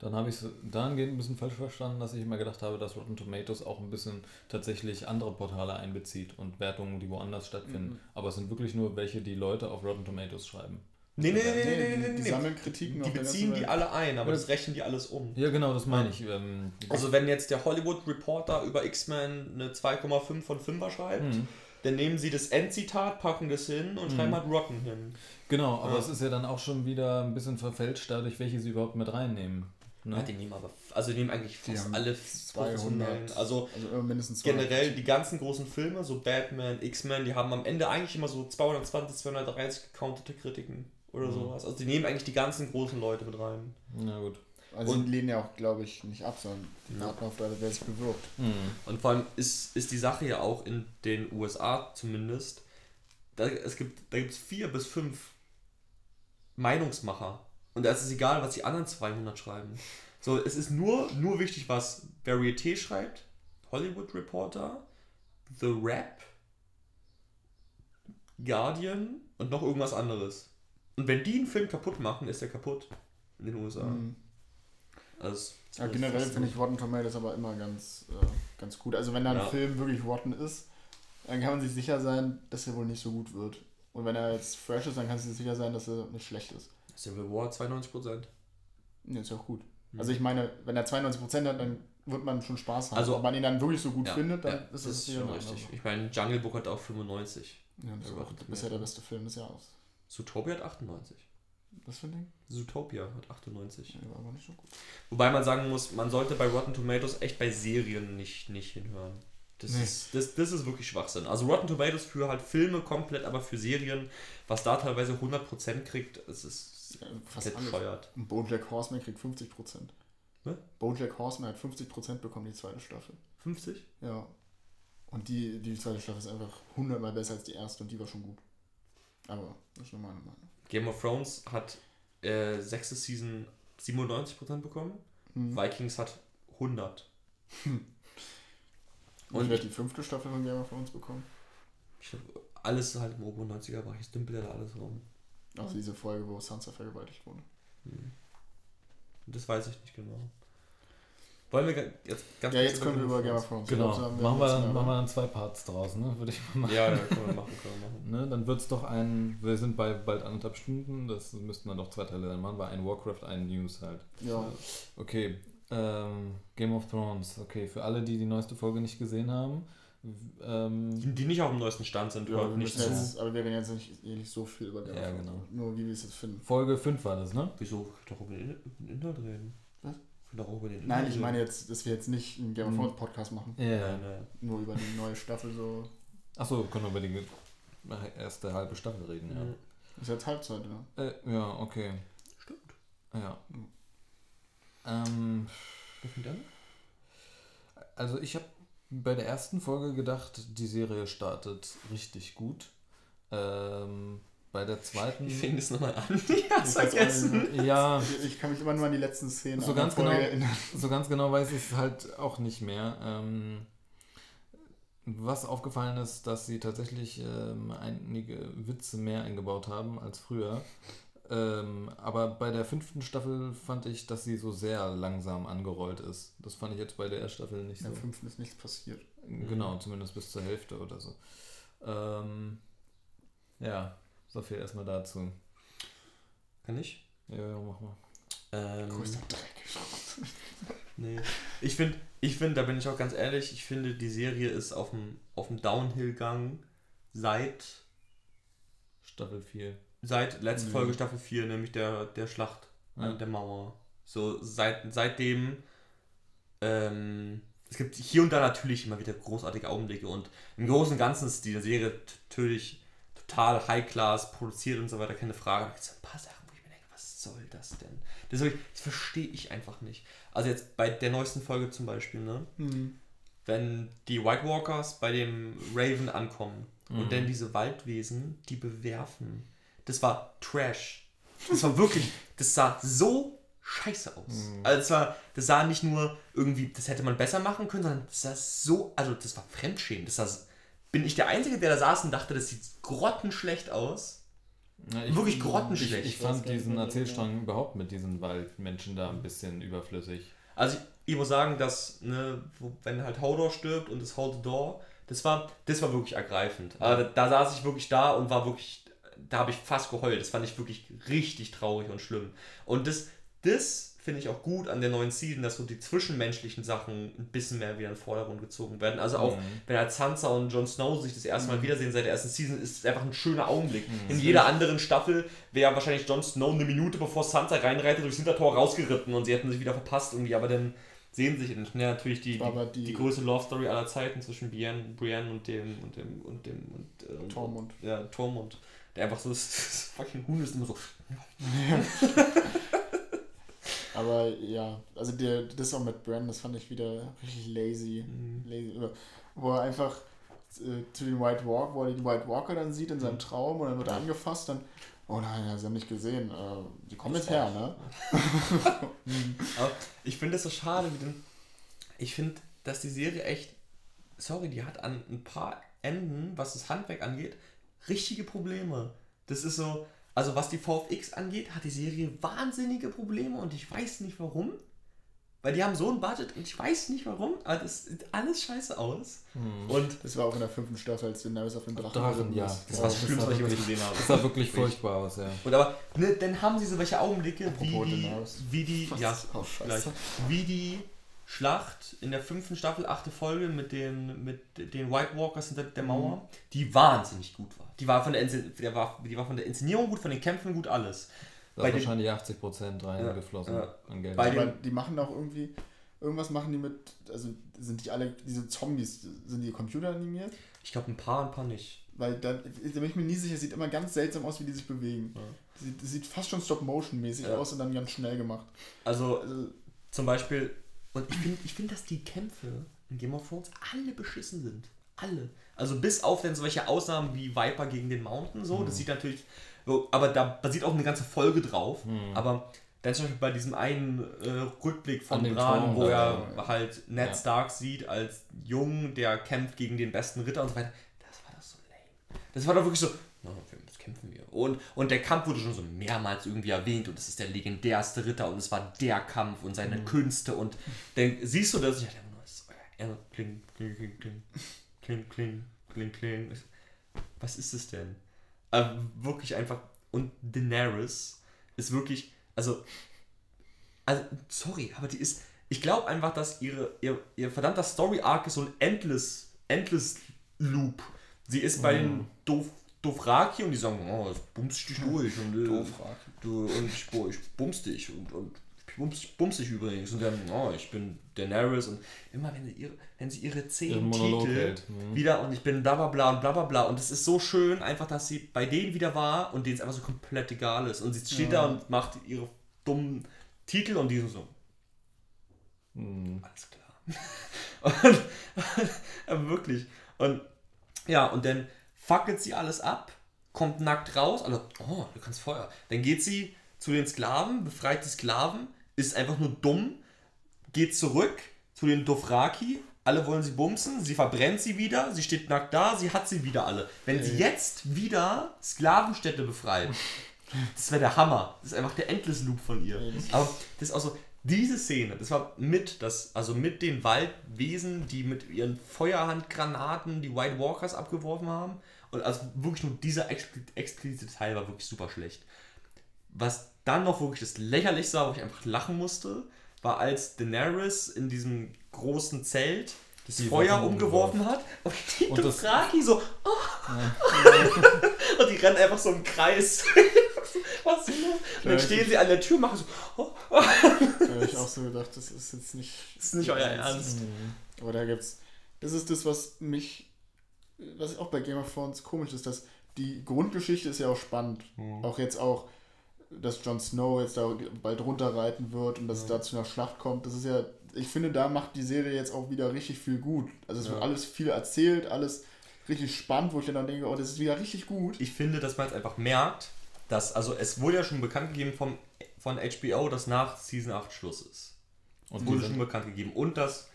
Dann habe ich es dahingehend ein bisschen falsch verstanden, dass ich immer gedacht habe, dass Rotten Tomatoes auch ein bisschen tatsächlich andere Portale einbezieht und Wertungen, die woanders stattfinden. Mhm. Aber es sind wirklich nur welche, die Leute auf Rotten Tomatoes schreiben. Nee, nee, nee, Nee, nee, nee, die, nee, sammeln Kritiken Die beziehen die alle ein, aber Ja. das rechnen die alles um. Ja, genau, das meine ich. Ähm, Also wenn jetzt der Hollywood Reporter über X-Men eine 2,5 von 5er schreibt, Mhm. dann nehmen sie das Endzitat, packen das hin und Mhm. schreiben halt Rotten hin. Genau, aber Ja. es ist ja dann auch schon wieder ein bisschen verfälscht dadurch, welche sie überhaupt mit reinnehmen. Ne? Ja, die nehmen aber, also die nehmen eigentlich fast alle 200. professionellen. Also Also immer mindestens 200 generell die ganzen großen Filme, so Batman, X-Men, die haben am Ende eigentlich immer so 220, 230 gecountete Kritiken oder Mhm. sowas. Also die nehmen eigentlich die ganzen großen Leute mit rein. Na gut. Also Und- die lehnen ja auch, glaube ich, nicht ab, sondern die warten auf, da, wer sich bewirbt. Mhm. Und vor allem ist, ist die Sache ja auch in den USA zumindest, da, es gibt, da gibt es vier bis fünf Meinungsmacher. Und da ist es egal, was die anderen 200 schreiben. So, es ist nur, nur wichtig, was Varieté schreibt, Hollywood Reporter, The Rap, Guardian und noch irgendwas anderes. Und wenn die einen Film kaputt machen, ist der kaputt in den USA. Mhm. Also, Ja, generell finde ich Rotten Tomatoes aber immer ganz, äh, ganz gut. Also wenn da ein Ja. Film wirklich rotten ist, dann kann man sich sicher sein, dass er wohl nicht so gut wird. Und wenn er jetzt fresh ist, dann kannst du dir sicher sein, dass er nicht schlecht ist. Civil War 92%. Ja, ist ja auch gut. Mhm. Also ich meine, wenn er 92% hat, dann wird man schon Spaß haben. Also- Ob man ihn dann wirklich so gut Ja, findet, dann ja, ist das das ist schon richtig. Ich meine, Jungle Book hat auch 95. Ja, das auch gut, bisher der beste Film des Jahres. Zootopia hat 98. Was für ein Ding? Zootopia hat 98. Ja, war aber nicht so gut. Wobei man sagen muss, man sollte bei Rotten Tomatoes echt bei Serien nicht, nicht hinhören. Das, Nee. ist, das, das ist wirklich Schwachsinn. Also Rotten Tomatoes für halt Filme komplett, aber für Serien, was da teilweise 100% kriegt, es ist Ja, fast bescheuert. Und Bojack Horseman kriegt 50%. Was? Bojack Horseman hat 50% bekommen, die zweite Staffel. 50? Ja. Und die, die zweite Staffel ist einfach hundertmal besser als die erste und die war schon gut. Aber das ist nur meine Meinung. Game of Thrones hat äh, sechste Season 97% bekommen, Hm. Vikings hat 100. Und ich werde die fünfte Staffel von Game of Thrones bekommen. Ich glaub, alles halt im oberen 90er-Bereich, es dümpelt ja da alles rum. Auch diese Folge, wo Sansa vergewaltigt wurde. Hm. Das weiß ich nicht genau. Wollen wir jetzt ganz Ja, jetzt können wir über Game of Thrones Genau. Ich glaub, so machen, wir machen wir dann zwei Parts draus, ne? Würde ich mal machen. Ja, ja, können wir machen, können wir machen. Ne, dann wird es doch ein, wir sind bei bald anderthalb Stunden, das müssten dann doch zwei Teile dann machen, weil ein Warcraft, ein News halt. Ja, Okay, ähm, Game of Thrones, okay, für alle, die die neueste Folge nicht gesehen haben, ähm, Die, nicht auf dem neuesten Stand sind, ja nicht zu. jetzt, aber wir reden jetzt nicht, nicht so viel über Game Ja, of Thrones. genau. Nur wie wir es jetzt finden. Folge 5 war das, ne? Wieso? Doch über den, In- über den Inhalt reden. Über den Inhalt Nein, ich meine jetzt, dass wir jetzt nicht einen Game of Mhm. Thrones Podcast machen. Ja. Nein. Nur über die neue Staffel so. Achso, können wir über die erste halbe Staffel reden, ja. Mhm. Ist jetzt Halbzeit, ja. Äh, ja, okay. Stimmt. Ja. Mhm. Ähm, Was denn dann? also ich habe bei der ersten Folge gedacht, die Serie startet richtig gut. Ähm, bei der zweiten. Wie fing das nochmal an? Ich hab's vergessen. Ja, Ich, kann mich immer nur an die letzten Szenen So ganz genau. erinnern. so ganz genau weiß ich es halt auch nicht mehr. Ähm, was aufgefallen ist, dass sie tatsächlich ähm, einige Witze mehr eingebaut haben als früher. Ähm, aber bei der fünften Staffel fand ich, dass sie so sehr langsam angerollt ist. Das fand ich jetzt bei der ersten Staffel nicht In so. der fünften ist nichts passiert. Genau, zumindest bis zur Hälfte oder so. Ähm, ja, so viel erstmal dazu. Kann ich? Ja, ja, mach mal. Ähm, Größter Dreck. nee. Ich finde, ich find, da bin ich auch ganz ehrlich, ich finde, die Serie ist auf dem, auf dem Downhill-Gang seit, Staffel 4. seit letzter Mhm. Folge Staffel 4, nämlich der, der Schlacht Ja. an der Mauer. So, seit, seitdem, ähm, es gibt hier und da natürlich immer wieder großartige Augenblicke und im Großen und Ganzen ist die Serie t- natürlich total high-class produziert und so weiter, keine Frage. Es gibt so ein paar Sachen, wo ich mir denke, was soll das denn? Das, das verstehe ich einfach nicht. Also jetzt bei der neuesten Folge zum Beispiel, ne? Hm. wenn die White Walkers bei dem Raven ankommen Mhm. und dann diese Waldwesen, die bewerfen. Das war Trash. Das war wirklich, das sah so scheiße aus. Mhm. Also das, war, das sah nicht nur irgendwie, das hätte man besser machen können, sondern das sah so, also das war Fremdschämen. Das sah, bin ich der Einzige, der da saß und dachte, das sieht grottenschlecht aus? Ja, Wirklich Ich, grottenschlecht. ich weiß fand diesen Erzählstrang überhaupt mit diesen Waldmenschen da ein bisschen überflüssig. Also ich, ich muss sagen, dass, ne, wenn halt Hodor stirbt und das Hold the Door, das war, das war wirklich ergreifend. Also da, da saß ich wirklich da und war wirklich, da habe ich fast geheult. Das fand ich wirklich richtig traurig und schlimm. Und das, das finde ich auch gut an der neuen Season, dass so die zwischenmenschlichen Sachen ein bisschen mehr wieder in den Vordergrund gezogen werden. Also auch, Mhm. wenn halt Sansa und Jon Snow sich das erste Mal wiedersehen seit der ersten Season, ist es einfach ein schöner Augenblick. Mhm. In jeder anderen Staffel wäre wahrscheinlich Jon Snow eine Minute bevor Sansa reinreitet durchs Hintertor rausgeritten und sie hätten sich wieder verpasst irgendwie, aber dann sehen sich ja, natürlich die, die- die größte Love Story aller Zeiten zwischen Brienne, Brienne und dem und dem und dem und, äh, und Tormund. Ja, Tormund. Der einfach so das, das fucking Huhn ist immer so. Aber ja, also der, das auch mit Brandon, das fand ich wieder richtig lazy. Mhm. lazy wo er einfach äh, zu den White Walk, wo er die White Walker dann sieht in seinem Mhm. Traum und dann wird er angefasst, dann, oh nein, sie haben nicht gesehen, äh, die kommen jetzt her, ne? Aber ich finde das so schade, wie denn. Ich finde, dass die Serie echt. Sorry, die hat an ein paar Enden, was das Handwerk angeht, richtige Probleme. Das ist so. Also, was die VFX angeht, hat die Serie wahnsinnige Probleme und ich weiß nicht warum. Weil die haben so ein Budget und ich weiß nicht warum, aber das sieht alles scheiße aus. Und Das war auch in der fünften Staffel, als Daenerys auf den Drachen, Drachen, ja. ist. das war das das Schlimmste, war was ich wirklich- gesehen habe. Das sah wirklich furchtbar aus, ja. Und aber, ne, dann haben sie so welche Augenblicke, wie Apropos die, Daenerys. wie die, ja, Oh, scheiße. gleich, wie die Schlacht in der fünften Staffel, achte Folge mit den, mit den White Walkers hinter der Mauer, Mhm. die wahnsinnig gut war. Die war von der, Inszen der war, die war von der Inszenierung gut, von den Kämpfen gut, alles. Da ist den- wahrscheinlich 80% reingeflossen Ja, ja. an Geld. Bei Aber den- die machen auch irgendwie, irgendwas machen die mit, also sind die alle, diese Zombies, sind die computeranimiert? Ich glaube, ein paar, ein paar nicht. Weil da, da bin ich mir nie sicher, sieht immer ganz seltsam aus, wie die sich bewegen. Ja. Sieht, sieht fast schon Stop-Motion-mäßig Ja. aus und dann ganz schnell gemacht. Also, Also, zum Beispiel, und ich finde, ich find, dass die Kämpfe in Game of Thrones alle beschissen sind. Alle. Also bis auf dann solche Ausnahmen wie Viper gegen den Mountain, so, Mhm. das sieht natürlich, aber da basiert auch eine ganze Folge drauf. Hm. Aber dann zum Beispiel bei diesem einen äh, Rückblick von Bran, wo er ja. halt Ned Ja. Stark sieht als Jung, der kämpft gegen den besten Ritter und so weiter. Das war das so lame. Das war doch wirklich so, okay, jetzt kämpfen wir. Und, und der Kampf wurde schon so mehrmals irgendwie erwähnt und das ist der legendärste Ritter und es war der Kampf und Mhm. seine Künste und dann siehst du das, ich dachte immer nur, es ist kling, kling, kling, kling, kling, kling, kling, kling. Was ist es denn? Äh, wirklich einfach. Und Daenerys ist wirklich, also, also, sorry, aber die ist, ich glaube einfach, dass ihre, ihr, ihr verdammter Story-Arc ist so ein Endless, Endless Loop. Sie ist bei den Doof, Dothraki und die sagen, oh, ich bumst dich durch und, äh, du, und ich, boah, ich bums dich und, und ich bums, ich bums dich übrigens und dann, oh, ich bin Daenerys und immer wenn sie ihre, wenn sie ihre zehn Titel hält. Mhm. wieder und ich bin bla bla bla und bla bla bla und es ist so schön einfach, dass sie bei denen wieder war und denen es einfach so komplett egal ist und sie steht da und macht ihre dummen Titel und die sind so, Mhm. alles klar. und, aber wirklich. Und ja, und dann fackelt sie alles ab, kommt nackt raus, alle, oh, du kannst Feuer. Dann geht sie zu den Sklaven, befreit die Sklaven, ist einfach nur dumm, geht zurück zu den Dothraki, alle wollen sie bumsen, sie verbrennt sie wieder, sie steht nackt da, sie hat sie wieder alle. Wenn sie jetzt wieder Sklavenstädte befreit, das wäre der Hammer. Das ist einfach der Endless Loop von ihr. Aber das ist auch so, diese Szene, das war mit das, also mit den Waldwesen, die mit ihren Feuerhandgranaten die White Walkers abgeworfen haben. Und also wirklich nur dieser expli- explizite Teil war wirklich super schlecht. Was dann noch wirklich das lächerlich war, wo ich einfach lachen musste, war als Daenerys in diesem großen Zelt das Die Feuer umgeworfen hat und die Und das- Dothraki so oh. und die rennen einfach so im Kreis. Was ist los? Und dann Ja, stehen sie an der Tür, machen so oh. Da habe ich auch so gedacht, das ist jetzt nicht. Das ist nicht euer Ernst. Aber da gibt's. Das ist das, was mich. Was auch bei Game of Thrones komisch ist, dass die Grundgeschichte ist ja auch spannend. Mhm. Auch jetzt auch, dass Jon Snow jetzt da bald runterreiten wird und dass es da zu einer Schlacht kommt. Das ist ja. Ich finde, da macht die Serie jetzt auch wieder richtig viel gut. Also es wird alles viel erzählt, alles richtig spannend, wo ich dann denke, oh, das ist wieder richtig gut. Ich finde, dass man jetzt einfach merkt, dass, also es wurde ja schon bekannt gegeben vom, von HBO, dass nach Season 8 Schluss ist. Und wurde die schon bekannt gegeben. Und dass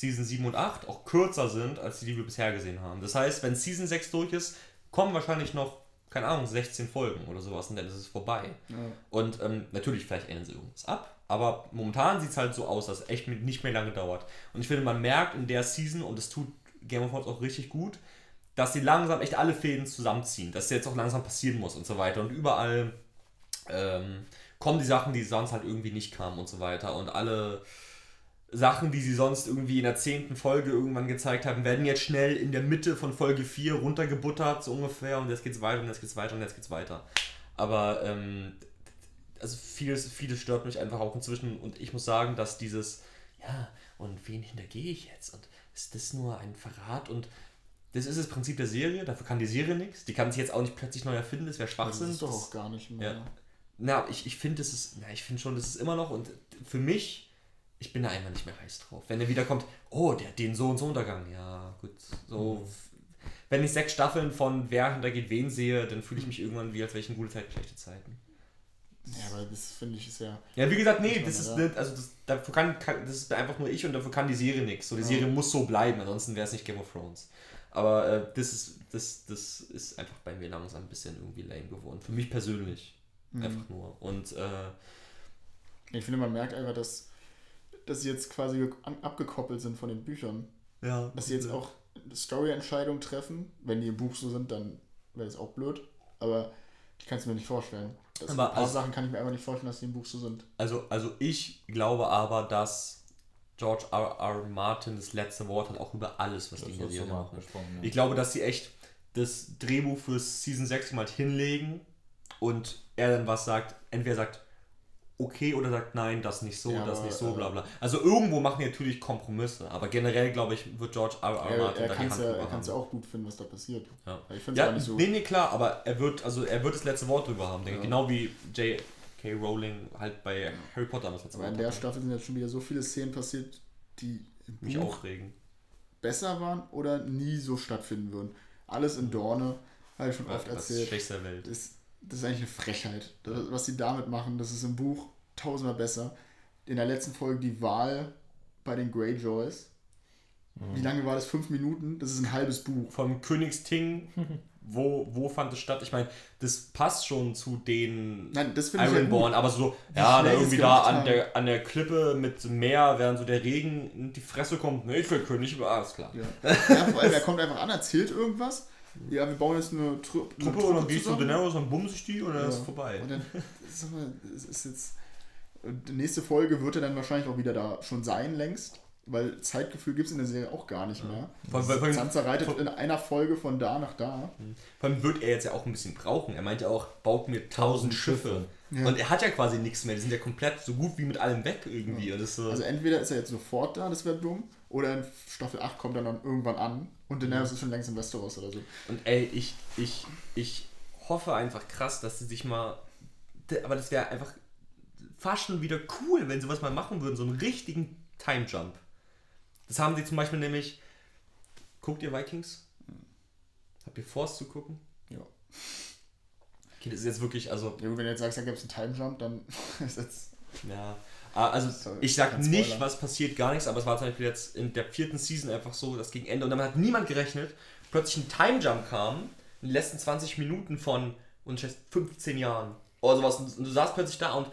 Season 7 und 8 auch kürzer sind, als die, die wir bisher gesehen haben. Das heißt, wenn Season 6 durch ist, kommen wahrscheinlich noch, keine Ahnung, 16 Folgen oder sowas und dann ist es vorbei. Ja. Und ähm, natürlich, vielleicht ändern sie irgendwas ab, aber momentan sieht es halt so aus, dass es echt nicht mehr lange dauert. Und ich finde, man merkt in der Season, und das tut Game of Thrones auch richtig gut, dass sie langsam echt alle Fäden zusammenziehen, dass jetzt auch langsam passieren muss und so weiter. Und überall ähm, kommen die Sachen, die sonst halt irgendwie nicht kamen und so weiter. Und alle Sachen, die sie sonst irgendwie in der zehnten Folge irgendwann gezeigt haben, werden jetzt schnell in der Mitte von Folge 4 runtergebuttert, so ungefähr. Und jetzt geht's weiter und jetzt geht's weiter und jetzt geht's weiter. Aber ähm, also vieles, vieles stört mich einfach auch inzwischen. Und ich muss sagen, dass dieses, ja, und wen hintergehe ich jetzt? Und ist das nur ein Verrat? Und das ist das Prinzip der Serie, dafür kann die Serie nichts. Die kann sich jetzt auch nicht plötzlich neu erfinden, das wäre Das Schwachsinn. ist doch Das- auch gar nicht mehr. ja. Na, ich, ich finde, das ist, na, ich finde schon, das ist immer noch und für mich, ich bin da einfach nicht mehr heiß drauf. Wenn er wieder kommt, oh, der hat den so und so Untergang, ja, gut, so. Wenn ich sechs Staffeln von Wer hintergeht wen sehe, dann fühle ich mich irgendwann wie als wäre ich in gute Zeit, schlechte Zeiten. Ja, aber das finde ich ist ja. Ja, wie gesagt, nee, das ist nicht, also das, dafür kann, kann, das ist einfach nur ich und dafür kann die Serie nichts. So, die Ja. Serie muss so bleiben, ansonsten wäre es nicht Game of Thrones. Aber äh, das, ist, das, das ist einfach bei mir langsam ein bisschen irgendwie lame geworden. Für mich persönlich. Mhm. Einfach nur. Und äh, Ich finde, man merkt einfach, dass, dass sie jetzt quasi abgekoppelt sind von den Büchern. ja, Dass sie jetzt auch Story-Entscheidungen treffen. Wenn die im Buch so sind, dann wäre das auch blöd. Aber ich kann es mir nicht vorstellen. Das, Aber ein paar also- Sachen kann ich mir einfach nicht vorstellen, dass die im Buch so sind. Also, also ich glaube aber, dass George R. R. Martin das letzte Wort hat, auch über alles, was Das die in der Serie machen. ja. Ich glaube, dass sie echt das Drehbuch für Season 6 mal hinlegen und er dann was sagt, entweder sagt okay oder sagt nein, das nicht so, Ja, das aber, nicht so, äh, bla bla. Also irgendwo machen die natürlich Kompromisse, aber generell glaube ich, wird George R. R. Er, Martin er da die kann es Hand ja, er kann's ja haben. auch gut finden, was da passiert. Ja. Ich finde es Ja, gar nicht so. nee, nee, klar, aber er wird, also er wird das letzte Wort drüber haben, denke ich. Ja. Genau wie J.K. Rowling halt bei Harry Potter das letzte aber in Wort der hatte. Staffel sind jetzt schon wieder so viele Szenen passiert, die im Mich Buch aufregen. besser waren oder nie so stattfinden würden. Alles in Dorne, habe ich schon oft Das erzählt. Schwächste der Welt. Das, das ist eigentlich eine Frechheit. Das, was sie damit machen, das ist im Buch tausendmal besser. In der letzten Folge die Wahl bei den Greyjoys. Mhm. Wie lange war das? Fünf Minuten? Das ist ein halbes Buch. vom Königsting, wo, wo fand es statt? Ich meine, das passt schon zu den Nein, ja Ironborn, gut. aber so, ja, da irgendwie da an haben. der, an der Klippe mit Meer, während so der Regen in die Fresse kommt. Ne, ich will König, aber alles klar. Ja. ja, vor allem, er kommt einfach an, erzählt irgendwas. Ja, wir bauen jetzt eine, Tru eine Truppe und dann gehst du zusammen. Daenerys und bummst ich die und dann Ja. ist es vorbei. Und dann, sag mal, es ist jetzt. Die nächste Folge wird er dann wahrscheinlich auch wieder da schon sein, längst. Weil Zeitgefühl gibt es in der Serie auch gar nicht mehr. Vor, vor, vor, Sansa reitet in einer Folge von da nach da. vor allem wird er jetzt ja auch ein bisschen brauchen. Er meinte auch, baut mir tausend Schiffe. Ja. Und er hat ja quasi nichts mehr. Die sind ja komplett so gut wie mit allem weg irgendwie. Ist so, Also entweder ist er jetzt sofort da, das wäre dumm, oder in Staffel 8 kommt er dann irgendwann an und Daenerys ist schon längst in Westeros oder so. Und ey, ich, ich, ich hoffe einfach krass, dass sie sich mal. Aber das wäre einfach fast schon wieder cool, wenn sie was mal machen würden, so einen richtigen Time Jump. Das haben sie zum Beispiel nämlich. Guckt ihr Vikings? Habt ihr es zu gucken? Ja. Okay, das ist jetzt wirklich, also, Ja, wenn du jetzt sagst, da gibt es einen Time Jump, dann ist jetzt. ja. Ah, Also, Sorry, ich sag nicht, was passiert, gar nichts, aber es war zum Beispiel jetzt in der vierten Season einfach so, dass gegen Ende, und damit hat niemand gerechnet, plötzlich ein Time Jump kam, in den letzten 20 Minuten von, und ich weiß, 15 Jahren. Oder sowas. Und du saßt plötzlich da und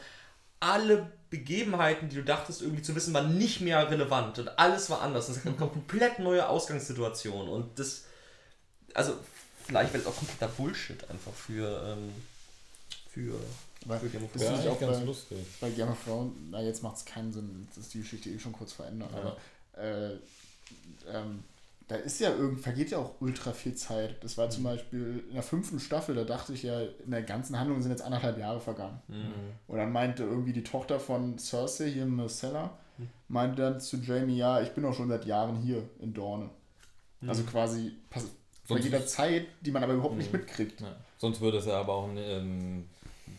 alle Begebenheiten, die du dachtest, irgendwie zu wissen, waren nicht mehr relevant und alles war anders. Das ist eine komplett neue Ausgangssituation und das, also, vielleicht wäre das auch kompletter Bullshit einfach für, ähm, für, Weil, für Game of das Ja, Thrones. finde ich eigentlich auch ganz bei, lustig. bei Game of Thrones, na jetzt macht es keinen Sinn, das ist die Geschichte eh schon kurz verändert, Ja. aber äh, ähm, da ist ja irgend, vergeht ja auch ultra viel Zeit. Das war zum Beispiel in der fünften Staffel, da dachte ich ja, in der ganzen Handlung sind jetzt anderthalb Jahre vergangen. Mhm. Und dann meinte irgendwie die Tochter von Cersei, hier Marcella, Hm. meinte dann zu Jamie, ja, ich bin auch schon seit Jahren hier in Dorne. Also Mhm. quasi Sonst- jeder Zeit, die man aber überhaupt nicht Mhm. mitkriegt. Ja. Sonst würde es ja aber auch, ähm,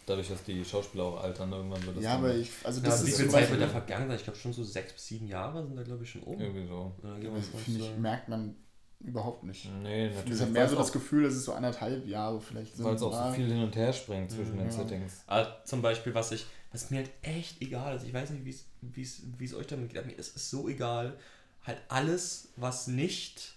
dadurch, dass die Schauspieler auch altern, irgendwann würde es Ja, dann aber ich, also Ja, das wie ist viel zum Zeit wird da vergangen sein? Ich glaube schon so sechs bis sieben Jahre sind da glaube ich schon um. irgendwie so. Thrones, finde ich, merkt man überhaupt nicht. Nee, Ich natürlich. habe mehr so das Gefühl, dass es so anderthalb Jahre vielleicht auch, weil es auch Ja. so viel hin und her springt zwischen Mhm, den ja. Settings. Ah, zum Beispiel, was ich, was mir halt echt egal ist, ich weiß nicht, wie es- wie es wie es euch damit geht, aber mir ist es so egal, halt alles, was nicht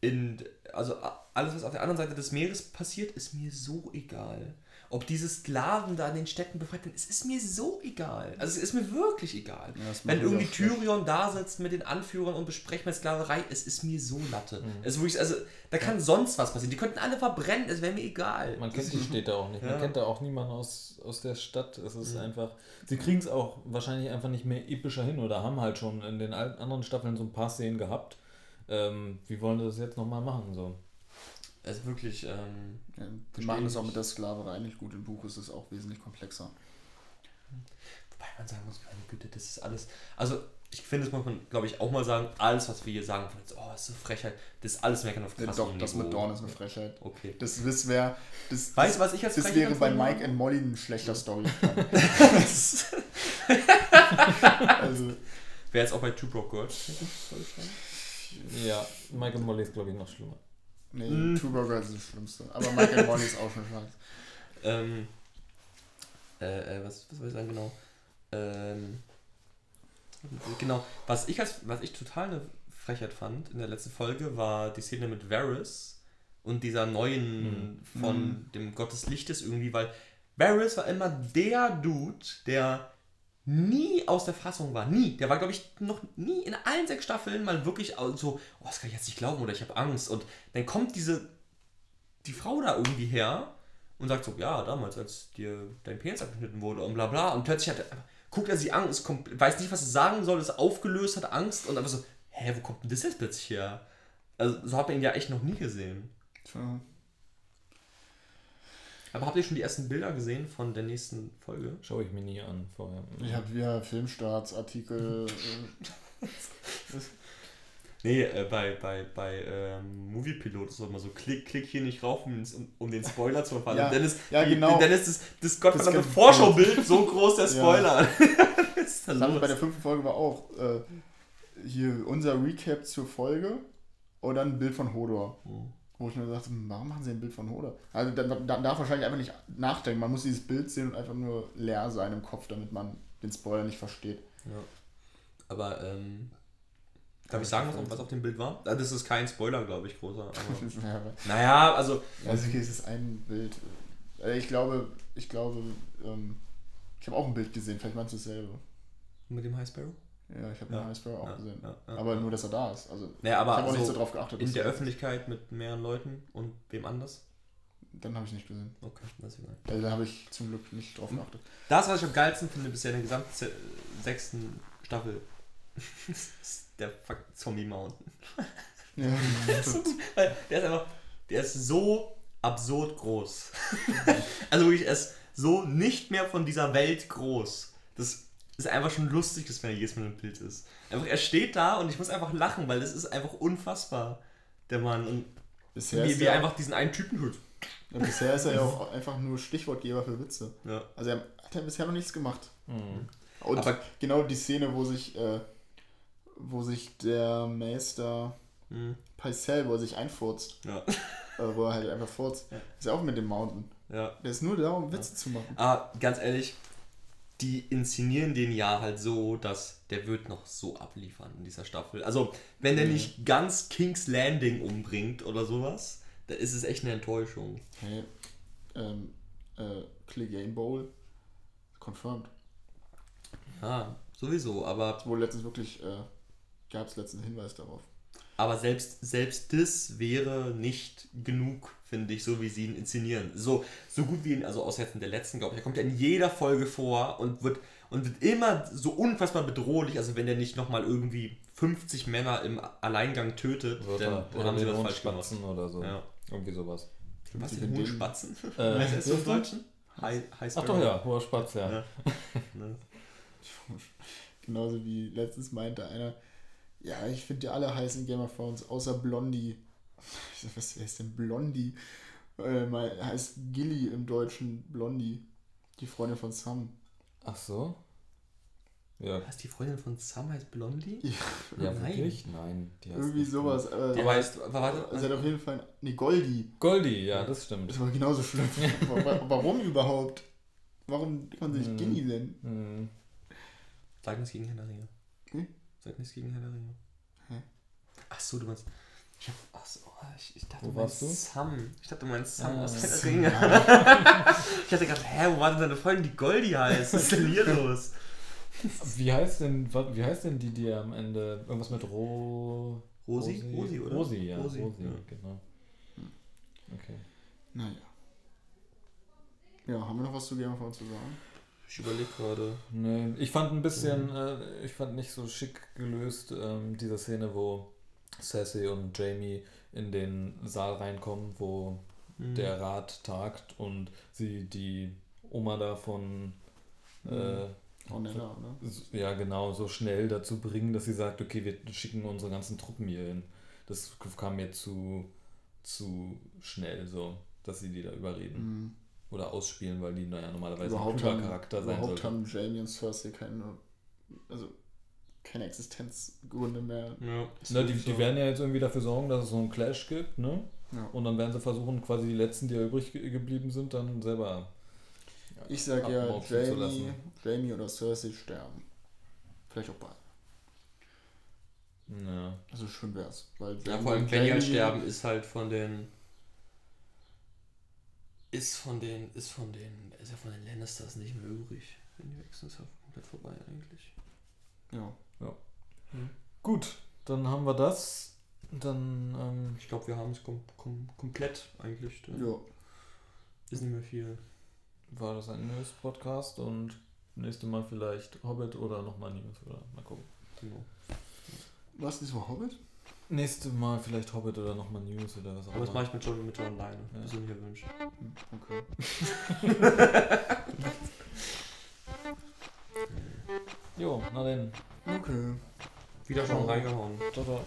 in, also alles, was auf der anderen Seite des Meeres passiert, ist mir so egal. Ob diese Sklaven da in den Städten befreit werden, es ist mir so egal. Also es ist mir wirklich egal. Ja, Wenn irgendwie. Tyrion da sitzt mit den Anführern und besprecht mit Sklaverei, es ist mir so Latte. Mhm. Es wirklich, also da kann sonst was passieren. Die könnten alle verbrennen, es wäre mir egal. Man kennt die Städte auch nicht. Man Ja. kennt da auch niemanden aus, aus der Stadt. Es ist Mhm. einfach. Sie kriegen es auch wahrscheinlich einfach nicht mehr epischer hin oder haben halt schon in den anderen Staffeln so ein paar Szenen gehabt. Ähm, wie wollen sie das jetzt nochmal machen? So? Also wirklich, ähm, Ja, Verstehe machen das auch mit der Sklaverei nicht gut. Im Buch ist es auch wesentlich komplexer. Wobei man sagen muss, meine Güte, das ist alles. Also, ich finde, das muss man, glaube ich, auch mal sagen. Alles, was wir hier sagen, von jetzt, oh, das ist so Frechheit, das ist alles meckern auf Ja, krassem doch, das mit Dorn ist eine Frechheit. Okay. Das, das wäre. Das, Weißt du, was ich als das wäre bei Mike and Molly ein schlechter Story. also, Wäre jetzt auch bei Two Broke Girls. Ja, und Molly ist, glaube ich, noch schlimmer. nee, Mm. Two Burger ist das Schlimmste. Aber and Molly ist auch schon scheiße. Ähm, äh, äh, was, was soll ich sagen, genau? Ähm, genau, was ich, als, was ich total eine Frechheit fand in der letzten Folge, war die Szene mit Varys und dieser neuen Mhm. von Mhm. dem Gott des Lichtes irgendwie, weil Varys war immer der Dude, der nie aus der Fassung war. Nie. Der war, glaube ich, noch nie in allen sechs Staffeln mal wirklich so, oh, das kann ich jetzt nicht glauben oder ich habe Angst. Und dann kommt diese, die Frau da irgendwie her und sagt so, ja, damals, als dir dein Penis abgeschnitten wurde und bla bla. Und plötzlich hat er, guckt er sie an, ist kompl- weiß nicht, was er sagen soll, ist aufgelöst, hat Angst und einfach so, hä, wo kommt denn das jetzt plötzlich her? Also, so hat man ihn ja echt noch nie gesehen. Tja. Aber habt ihr schon die ersten Bilder gesehen von der nächsten Folge? Schaue ich mir nie an vorher. Ich habe wieder Filmstarts-Artikel. Äh, Nee, äh, bei, bei, bei ähm, Moviepilot ist es immer so, klick, klick hier nicht rauf, um, um, den Spoiler zu erfahren. Ja, ist, ja, genau. dann ist das, das gottverdammte Das- Vorschaubild so groß, der Ja. Spoiler. Was ist da das haben wir los? bei der fünften Folge war auch äh, hier unser Recap zur Folge und dann ein Bild von Hodor. Hm. Wo ich mir dachte, warum machen sie ein Bild von Hodor? Also da, da darf wahrscheinlich einfach nicht nachdenken. Man muss dieses Bild sehen und einfach nur leer sein im Kopf, damit man den Spoiler nicht versteht. Ja. Aber, ähm, darf ich sagen, was, was auf dem Bild war? Ah, Das ist kein Spoiler, glaube ich, großer. Naja, also, also es ist ein Bild. Äh, Ich glaube, ich glaube, ähm, ich habe auch ein Bild gesehen, vielleicht meinst du dasselbe. mit dem High Sparrow? Ja, ich habe Ja. den Iceberg auch Ja, gesehen. ja, aber nur, dass er da ist. Also Naja, aber ich habe auch nicht so so drauf geachtet. in der er- Öffentlichkeit mit mehreren Leuten und wem anders? Dann habe ich nicht gesehen. Okay, das ist egal. Also, da habe ich zum Glück nicht drauf Hm. geachtet. Das, was ich am geilsten finde bisher in der gesamten se- sechsten Staffel, ist der fuck Zombie Mountain. Ja. Weil Der ist einfach, der ist so absurd groß. also wirklich, er ist so nicht mehr von dieser Welt groß. Das ist einfach schon lustig, dass wenn er jedes Mal im Bild ist. Einfach, er steht da und ich muss einfach lachen, weil das ist einfach unfassbar, der Mann. Und bisher, wie, ist wie er, einfach diesen einen Typen hört. ja, bisher ist er ja auch einfach nur Stichwortgeber für Witze. Ja. Also er hat ja bisher noch nichts gemacht. Mhm. Und Aber- genau die Szene, wo sich, äh, wo sich der Meister Hm. Paisel, wo er sich einfurzt, Ja. äh, wo er halt einfach furzt, Ja. ist ja auch mit dem Mountain. Ja. Der ist nur da, um Witze zu machen. Aber ganz ehrlich, die inszenieren den ja halt so, dass der wird noch so abliefern in dieser Staffel. Also, wenn der Mhm. nicht ganz King's Landing umbringt oder sowas, dann ist es echt eine Enttäuschung. Hey, ähm, äh, Clay Game Bowl, confirmed. Ja, sowieso, aber, Wohl letztens wirklich, äh, gab es letzten Hinweis darauf. aber selbst, selbst das wäre nicht genug, finde ich, so wie sie ihn inszenieren. So, so gut wie ihn, also in der letzten, glaube ich, er kommt ja in jeder Folge vor und wird, und wird immer so unfassbar bedrohlich, also wenn der nicht nochmal irgendwie 50 Männer im Alleingang tötet, Wird dann, er- dann haben sie was falsch gemacht. Spatzen oder so. Ja. Irgendwie sowas. Was Sie ist hohe den- Spatzen? Äh, heißt so im? Deutschen? High, High Ach doch, ja, hoher Spatz, ja. Ja. Genauso wie letztens meinte einer, ja, ich finde die alle heiß in Game of Thrones, außer Blondie. Was ist denn Blondie? Äh, mal, heißt Gilly im Deutschen Blondie. Die Freundin von Sam. Ach so? Ja. Was, die Freundin von Sam heißt Blondie? Ja, Nein. wirklich? Nein. Die heißt Irgendwie sowas. Aber Die heißt, warte, sie hat auf jeden Fall. Nee, Goldie. Goldie, ja, das stimmt. Das war genauso schlimm. Wa- wa- Warum überhaupt? Warum kann sie sich Hm. Gilly nennen? Hm. Sag nichts gegen Herr der Ringe. Hm? Sag nichts gegen Herr der Ringe. Hä? Ach so, du meinst. Ich hab. Ach so, ich, ich dachte, Wo du warst meinst Sam. Ich dachte, du meinst Sam Ah, aus Herr der. Ringe. Ich hatte gerade, hä, wo war denn deine Freundin, die Goldie heißt? Was ist denn hier los? Wie heißt denn, wie heißt denn die, die am Ende irgendwas mit Ro... Rosi? Rosi, oder? Rosi, ja. Rosi, Rosi, ja. genau. Okay. Naja. Ja, haben wir noch was zu Game of Thrones zu sagen? Ich überlege gerade. Nee, ich fand ein bisschen, äh, ich fand nicht so schick gelöst, ähm, diese Szene, wo Cersei und Jamie in den Saal reinkommen, wo Mhm. der Rat tagt und sie die Oma da von äh, Ornella, ne? ja genau so schnell dazu bringen, dass sie sagt, okay, wir schicken unsere ganzen Truppen hier hin. Das kam mir zu, zu schnell so, dass sie die da überreden Mhm. oder ausspielen, weil die naja normalerweise Überhaupt, ein haben, Charakter sein überhaupt sollte. haben Jamie und Cersei keine, also keine Existenzgründe mehr. Ja. Na, die, die werden ja jetzt irgendwie dafür sorgen, dass es so einen Clash gibt, ne? Ja. Und dann werden sie versuchen, quasi die letzten, die ja übrig ge- geblieben sind, dann selber. ja, Ich sag ja, Jamie. Jamie oder Cersei sterben. Vielleicht auch beide. Ja. Also schön wär's. Weil Ja, vor allem, wenn die halt Jamie- sterben, ist halt von den. Ist von den. Ist von den. Ist ja von den Lannisters nicht mehr übrig. Wenn die wechseln, ist ja komplett vorbei eigentlich. Ja. Gut, dann haben wir das. Dann, ähm, Ich glaube, wir haben es kom kom komplett eigentlich. Da Ja. Ist nicht mehr viel. war das ein News-Podcast und nächste Mal vielleicht Hobbit oder nochmal News oder mal gucken. Genau. Was ist so Hobbit? Nächste Mal vielleicht Hobbit oder nochmal News oder was auch Aber das mache immer. ich mit John, mit John alleine. Ja. Persönlich erwünscht. Hm, Okay. Jo, na dann. Okay. Wieder schon reingehauen. Ciao.